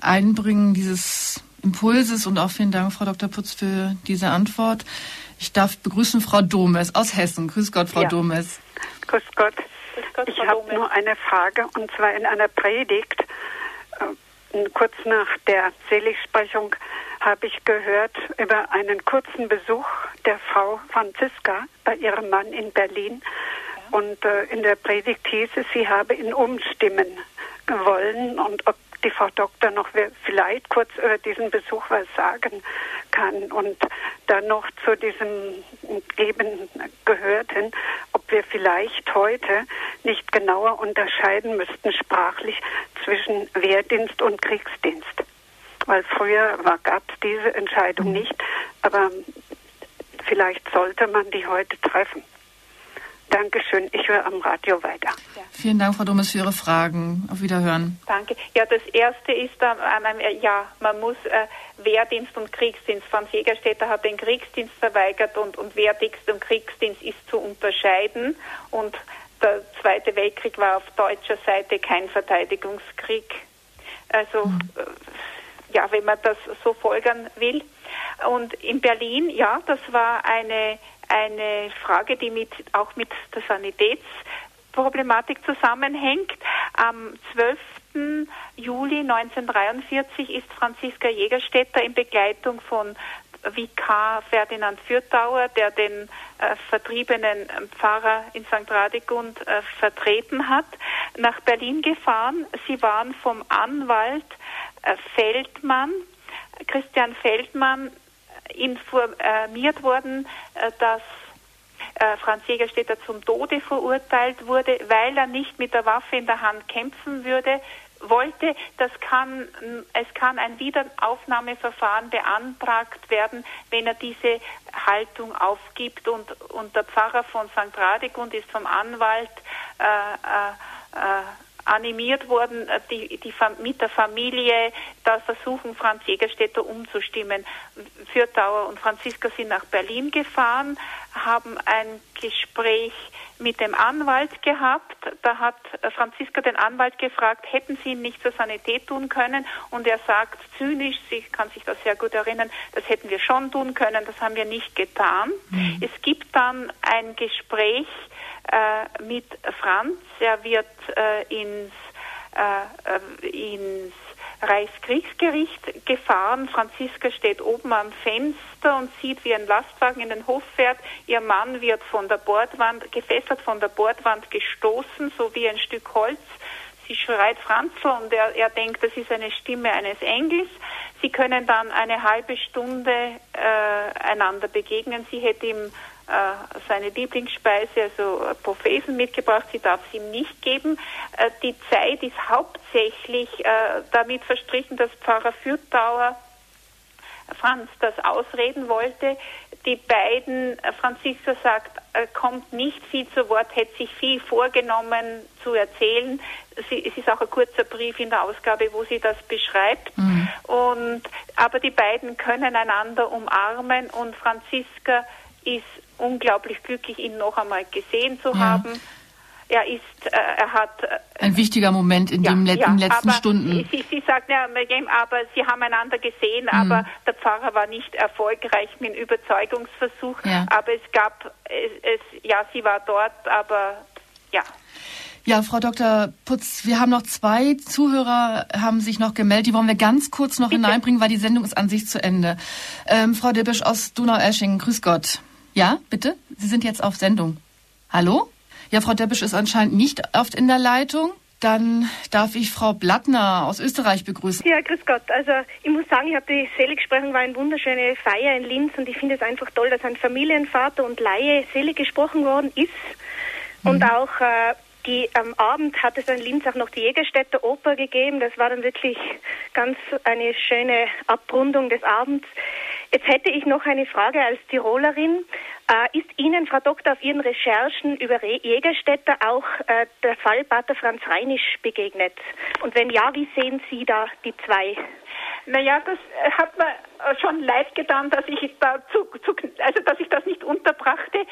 Einbringen dieses Impulses und auch vielen Dank, Frau Dr. Putz, für diese Antwort. Ich darf begrüßen Frau Domes aus Hessen. Grüß Gott, Frau ja. Domes. Grüß Gott. Ich habe nur eine Frage und zwar in einer Predigt. Äh, kurz nach der Seligsprechung habe ich gehört über einen kurzen Besuch der Frau Franziska bei ihrem Mann in Berlin. Und äh, in der Predigt hieß es, sie habe ihn umstimmen wollen und ob die Frau Doktor noch vielleicht kurz über diesen Besuch was sagen kann und dann noch zu diesem eben gehörten, ob wir vielleicht heute nicht genauer unterscheiden müssten sprachlich zwischen Wehrdienst und Kriegsdienst. Weil früher gab es diese Entscheidung nicht, aber vielleicht sollte man die heute treffen. Dankeschön. Ich höre am Radio weiter. Ja. Vielen Dank, Frau Dummes, für Ihre Fragen. Auf Wiederhören. Danke. Ja, das Erste ist, äh, ja, man muss äh, Wehrdienst und Kriegsdienst. Franz Jägerstätter hat den Kriegsdienst verweigert und, und Wehrdienst und Kriegsdienst ist zu unterscheiden. Und der Zweite Weltkrieg war auf deutscher Seite kein Verteidigungskrieg. Also, mhm. äh, ja, wenn man das so folgern will. Und in Berlin, ja, das war eine eine Frage, die mit, auch mit der Sanitätsproblematik zusammenhängt. Am 12. Juli 1943 ist Franziska Jägerstätter in Begleitung von Vikar Ferdinand Fürthauer, der den äh, vertriebenen Pfarrer in St. Radegund äh, vertreten hat, nach Berlin gefahren. Sie waren vom Anwalt äh, Feldmann, Christian Feldmann, informiert worden, äh, dass äh, Franz Jägerstätter zum Tode verurteilt wurde, weil er nicht mit der Waffe in der Hand kämpfen würde, wollte, das kann, es kann ein Wiederaufnahmeverfahren beantragt werden, wenn er diese Haltung aufgibt und, und der Pfarrer von St. Radegund ist vom Anwalt äh, äh, äh animiert worden, äh, die, die, mit der Familie da versuchen, Franz Jägerstätter umzustimmen. Fürthauer und Franziska sind nach Berlin gefahren, haben ein Gespräch mit dem Anwalt gehabt. Da hat äh, Franziska den Anwalt gefragt, hätten Sie ihn nicht zur Sanität tun können? Und er sagt zynisch, sie kann sich das sehr gut erinnern, das hätten wir schon tun können, das haben wir nicht getan. Mhm. Es gibt dann ein Gespräch äh, mit Franz. Er wird äh, ins, äh, ins Reichskriegsgericht gefahren. Franziska steht oben am Fenster und sieht, wie ein Lastwagen in den Hof fährt. Ihr Mann wird von der Bordwand, gefesselt von der Bordwand gestoßen, so wie ein Stück Holz. Sie schreit Franzl und er, er denkt, das ist eine Stimme eines Engels. Sie können dann eine halbe Stunde äh, einander begegnen. Sie hätte ihm äh, seine Lieblingsspeise, also Profesen mitgebracht. Sie darf es ihm nicht geben. Äh, die Zeit ist hauptsächlich äh, damit verstrichen, dass Pfarrer Fürthauer Franz das ausreden wollte. Die beiden, Franziska sagt, kommt nicht viel zu Wort, hätte sich viel vorgenommen zu erzählen. Sie, es ist auch ein kurzer Brief in der Ausgabe, wo sie das beschreibt. Mhm. Und, aber die beiden können einander umarmen und Franziska ist unglaublich glücklich, ihn noch einmal gesehen zu ja. haben. er ist, äh, er hat. Äh, Ein wichtiger Moment in, ja, den letzten aber Stunden. Sie, sie sagt, ja, aber sie haben einander gesehen, mhm. aber der Pfarrer war nicht erfolgreich mit dem Überzeugungsversuch. Ja. Aber es gab, es, es, ja, sie war dort, aber ja. Ja, Frau Dr. Putz, wir haben noch zwei Zuhörer, haben sich noch gemeldet. Die wollen wir ganz kurz noch Bitte. hineinbringen, weil die Sendung ist an sich zu Ende. Ähm, Frau Dibbisch aus Donau-Eschingen, grüß Gott. Ja, bitte? Sie sind jetzt auf Sendung. Hallo? Ja, Frau Debbisch ist anscheinend nicht oft in der Leitung. Dann darf ich Frau Blattner aus Österreich begrüßen. Ja, grüß Gott. Also ich muss sagen, ich habe die Seligsprechung war eine wunderschöne Feier in Linz und ich finde es einfach toll, dass ein Familienvater und Laie selig gesprochen worden ist. Mhm. Und auch äh, die, am Abend hat es in Linz auch noch die Jägerstädter Oper gegeben. Das war dann wirklich ganz eine schöne Abrundung des Abends. Jetzt hätte ich noch eine Frage als Tirolerin. Äh, ist Ihnen, Frau Doktor, auf Ihren Recherchen über Re Jägerstädter auch äh, der Fall Pater Franz Reinisch begegnet? Und wenn ja, wie sehen Sie da die zwei? Naja, das äh, hat mir schon leid getan, dass ich da zu, zu, also dass ich das nicht unterbrachte.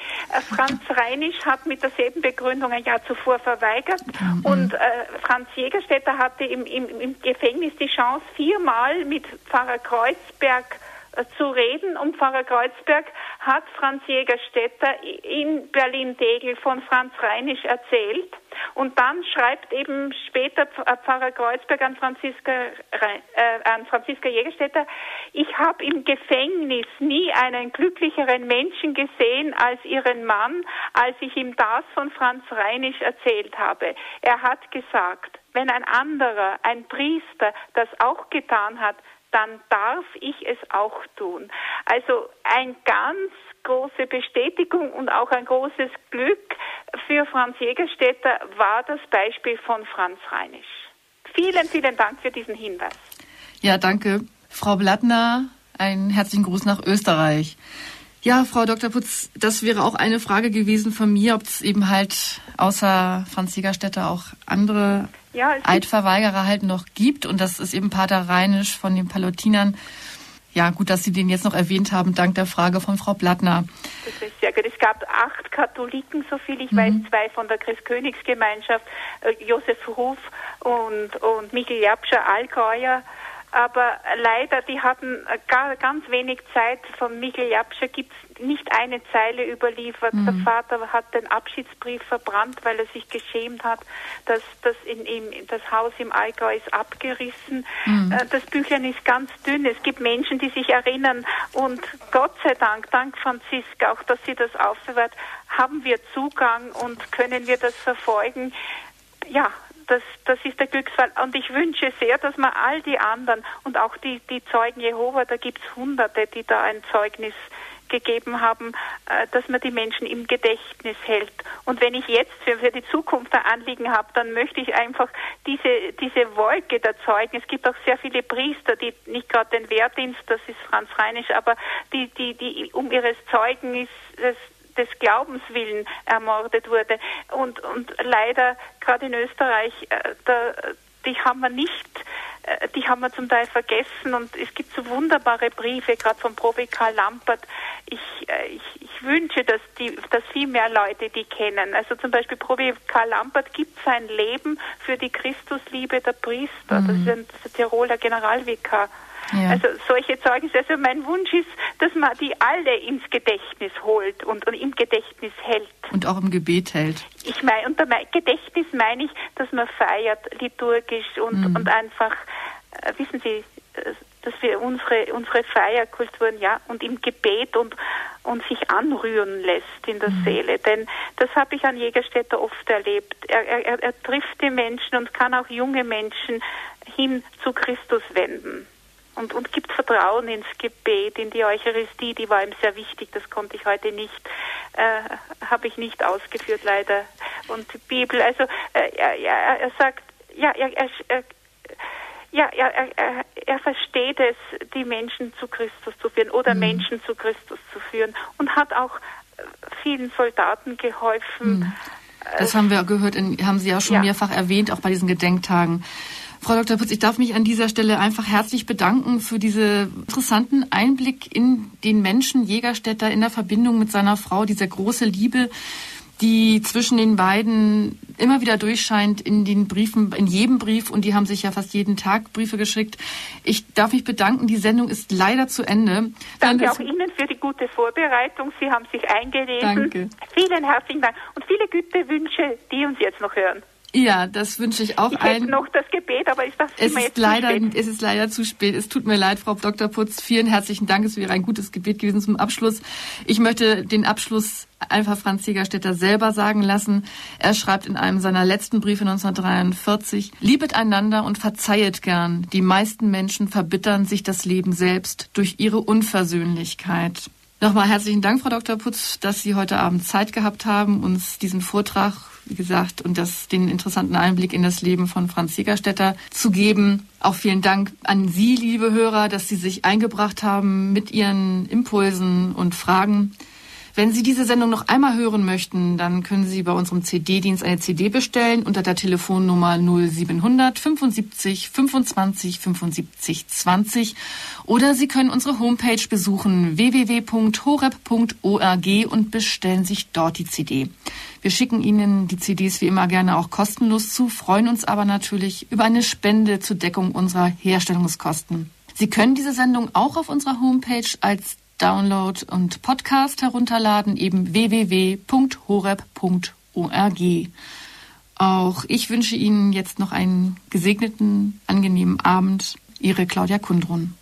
Franz Reinisch hat mit derselben Begründung ein Jahr zuvor verweigert mhm. und äh, Franz Jägerstätter hatte im, im, im Gefängnis die Chance, viermal mit Pfarrer Kreuzberg äh, zu reden. Und Pfarrer Kreuzberg hat Franz Jägerstätter in Berlin-Degel von Franz Reinisch erzählt. Und dann schreibt eben später äh, Pfarrer Kreuzberg an Franziska, äh, an Franziska Jägerstätter, ich habe im Gefängnis nie einen glücklicheren Menschen gesehen als ihren Mann, als ich ihm das von Franz Reinisch erzählt habe. Er hat gesagt, wenn ein anderer, ein Priester, das auch getan hat, dann darf ich es auch tun. Also ein ganz große Bestätigung und auch ein großes Glück für Franz Jägerstätter war das Beispiel von Franz Reinisch. Vielen, vielen Dank für diesen Hinweis. Ja, danke. Frau Blattner, einen herzlichen Gruß nach Österreich. Ja, Frau Dr. Putz, das wäre auch eine Frage gewesen von mir, ob es eben halt außer Franz Jägerstätter auch andere ja, Eidverweigerer halt noch gibt. Und das ist eben Pater Reinisch von den Palutinern. Ja, gut, dass Sie den jetzt noch erwähnt haben, dank der Frage von Frau Blattner. Das ist sehr gut. Es gab acht Katholiken, so viel ich mhm. weiß, zwei von der Christkönigsgemeinschaft, äh, Josef Ruf und, und Michael Jabscher Allgäuer aber leider, die hatten gar, ganz wenig Zeit. Von Michael Japscher gibt es nicht eine Zeile überliefert. Mhm. Der Vater hat den Abschiedsbrief verbrannt, weil er sich geschämt hat, dass das, in, in, das Haus im Allgäu ist abgerissen. Mhm. Äh, das Büchlein ist ganz dünn. Es gibt Menschen, die sich erinnern und Gott sei Dank, dank Franziska, auch dass sie das aufbewahrt, haben wir Zugang und können wir das verfolgen. Ja, das, das ist der Glücksfall. Und ich wünsche sehr, dass man all die anderen und auch die, die Zeugen Jehova, da gibt es Hunderte, die da ein Zeugnis gegeben haben, äh, dass man die Menschen im Gedächtnis hält. Und wenn ich jetzt für, die Zukunft ein Anliegen habe, dann möchte ich einfach diese, diese Wolke der Zeugen, es gibt auch sehr viele Priester, die nicht gerade den Wehrdienst, das ist Franz Reinisch, aber die, die, die um ihres Zeugnis des Glaubens willen ermordet wurde. Und, und leider gerade in Österreich, äh, da, die haben wir nicht, äh, die haben wir zum Teil vergessen und es gibt so wunderbare Briefe, gerade von Profi Karl Lampert. Ich, äh, ich, ich wünsche, dass, die, dass viel mehr Leute die kennen. Also zum Beispiel Profi Karl Lampert gibt sein Leben für die Christusliebe der Priester. Mhm. Das ist ein Tiroler Generalvikar. Ja. Also solche Zeugnisse. Also mein Wunsch ist, dass man die alle ins Gedächtnis holt und, und im Gedächtnis hält. Und auch im Gebet hält. Ich meine, unter Gedächtnis meine ich, dass man feiert liturgisch und, mhm. und einfach, äh, wissen Sie, äh, dass wir unsere, unsere Feierkulturen, ja, und im Gebet und, und sich anrühren lässt in der mhm. Seele. Denn das habe ich an Jägerstätter oft erlebt. Er, er, er trifft die Menschen und kann auch junge Menschen hin zu Christus wenden und, und gibt Vertrauen ins Gebet, in die Eucharistie, die war ihm sehr wichtig, das konnte ich heute nicht, äh, habe ich nicht ausgeführt leider. Und die Bibel, also äh, er, er, er sagt, ja, er, er, er ja, er, er, er versteht es, die Menschen zu Christus zu führen oder mhm. Menschen zu Christus zu führen und hat auch vielen Soldaten geholfen. Mhm. Das haben wir gehört, in, haben Sie ja schon ja. mehrfach erwähnt, auch bei diesen Gedenktagen. Frau Dr. Putz, ich darf mich an dieser Stelle einfach herzlich bedanken für diesen interessanten Einblick in den Menschen Jägerstätter in der Verbindung mit seiner Frau, diese große Liebe, die zwischen den beiden immer wieder durchscheint in den Briefen, in jedem Brief und die haben sich ja fast jeden Tag Briefe geschickt. Ich darf mich bedanken, die Sendung ist leider zu Ende. Danke auch Ihnen für die gute Vorbereitung. Sie haben sich eingelesen. Danke. Vielen herzlichen Dank und viele gute Wünsche, die uns jetzt noch hören. Ja, das wünsche ich auch ich allen. noch das Gebet, aber ist das es ist leider, zu spät? Es ist leider zu spät. Es tut mir leid, Frau Dr. Putz. Vielen herzlichen Dank. Es wäre ein gutes Gebet gewesen zum Abschluss. Ich möchte den Abschluss einfach Franz Jägerstätter selber sagen lassen. Er schreibt in einem seiner letzten Briefe 1943, Liebet einander und verzeihet gern. Die meisten Menschen verbittern sich das Leben selbst durch ihre Unversöhnlichkeit. Nochmal herzlichen Dank, Frau Dr. Putz, dass Sie heute Abend Zeit gehabt haben, uns diesen Vortrag wie gesagt, und das, den interessanten Einblick in das Leben von Franz Jägerstätter zu geben. Auch vielen Dank an Sie, liebe Hörer, dass Sie sich eingebracht haben mit Ihren Impulsen und Fragen. Wenn Sie diese Sendung noch einmal hören möchten, dann können Sie bei unserem CD-Dienst eine CD bestellen unter der Telefonnummer 0700 75 25 75 20 oder Sie können unsere Homepage besuchen www.horeb.org und bestellen sich dort die CD. Wir schicken Ihnen die CDs wie immer gerne auch kostenlos zu, freuen uns aber natürlich über eine Spende zur Deckung unserer Herstellungskosten. Sie können diese Sendung auch auf unserer Homepage als Download und Podcast herunterladen, eben www.horeb.org. Auch ich wünsche Ihnen jetzt noch einen gesegneten, angenehmen Abend. Ihre Claudia Kundrun.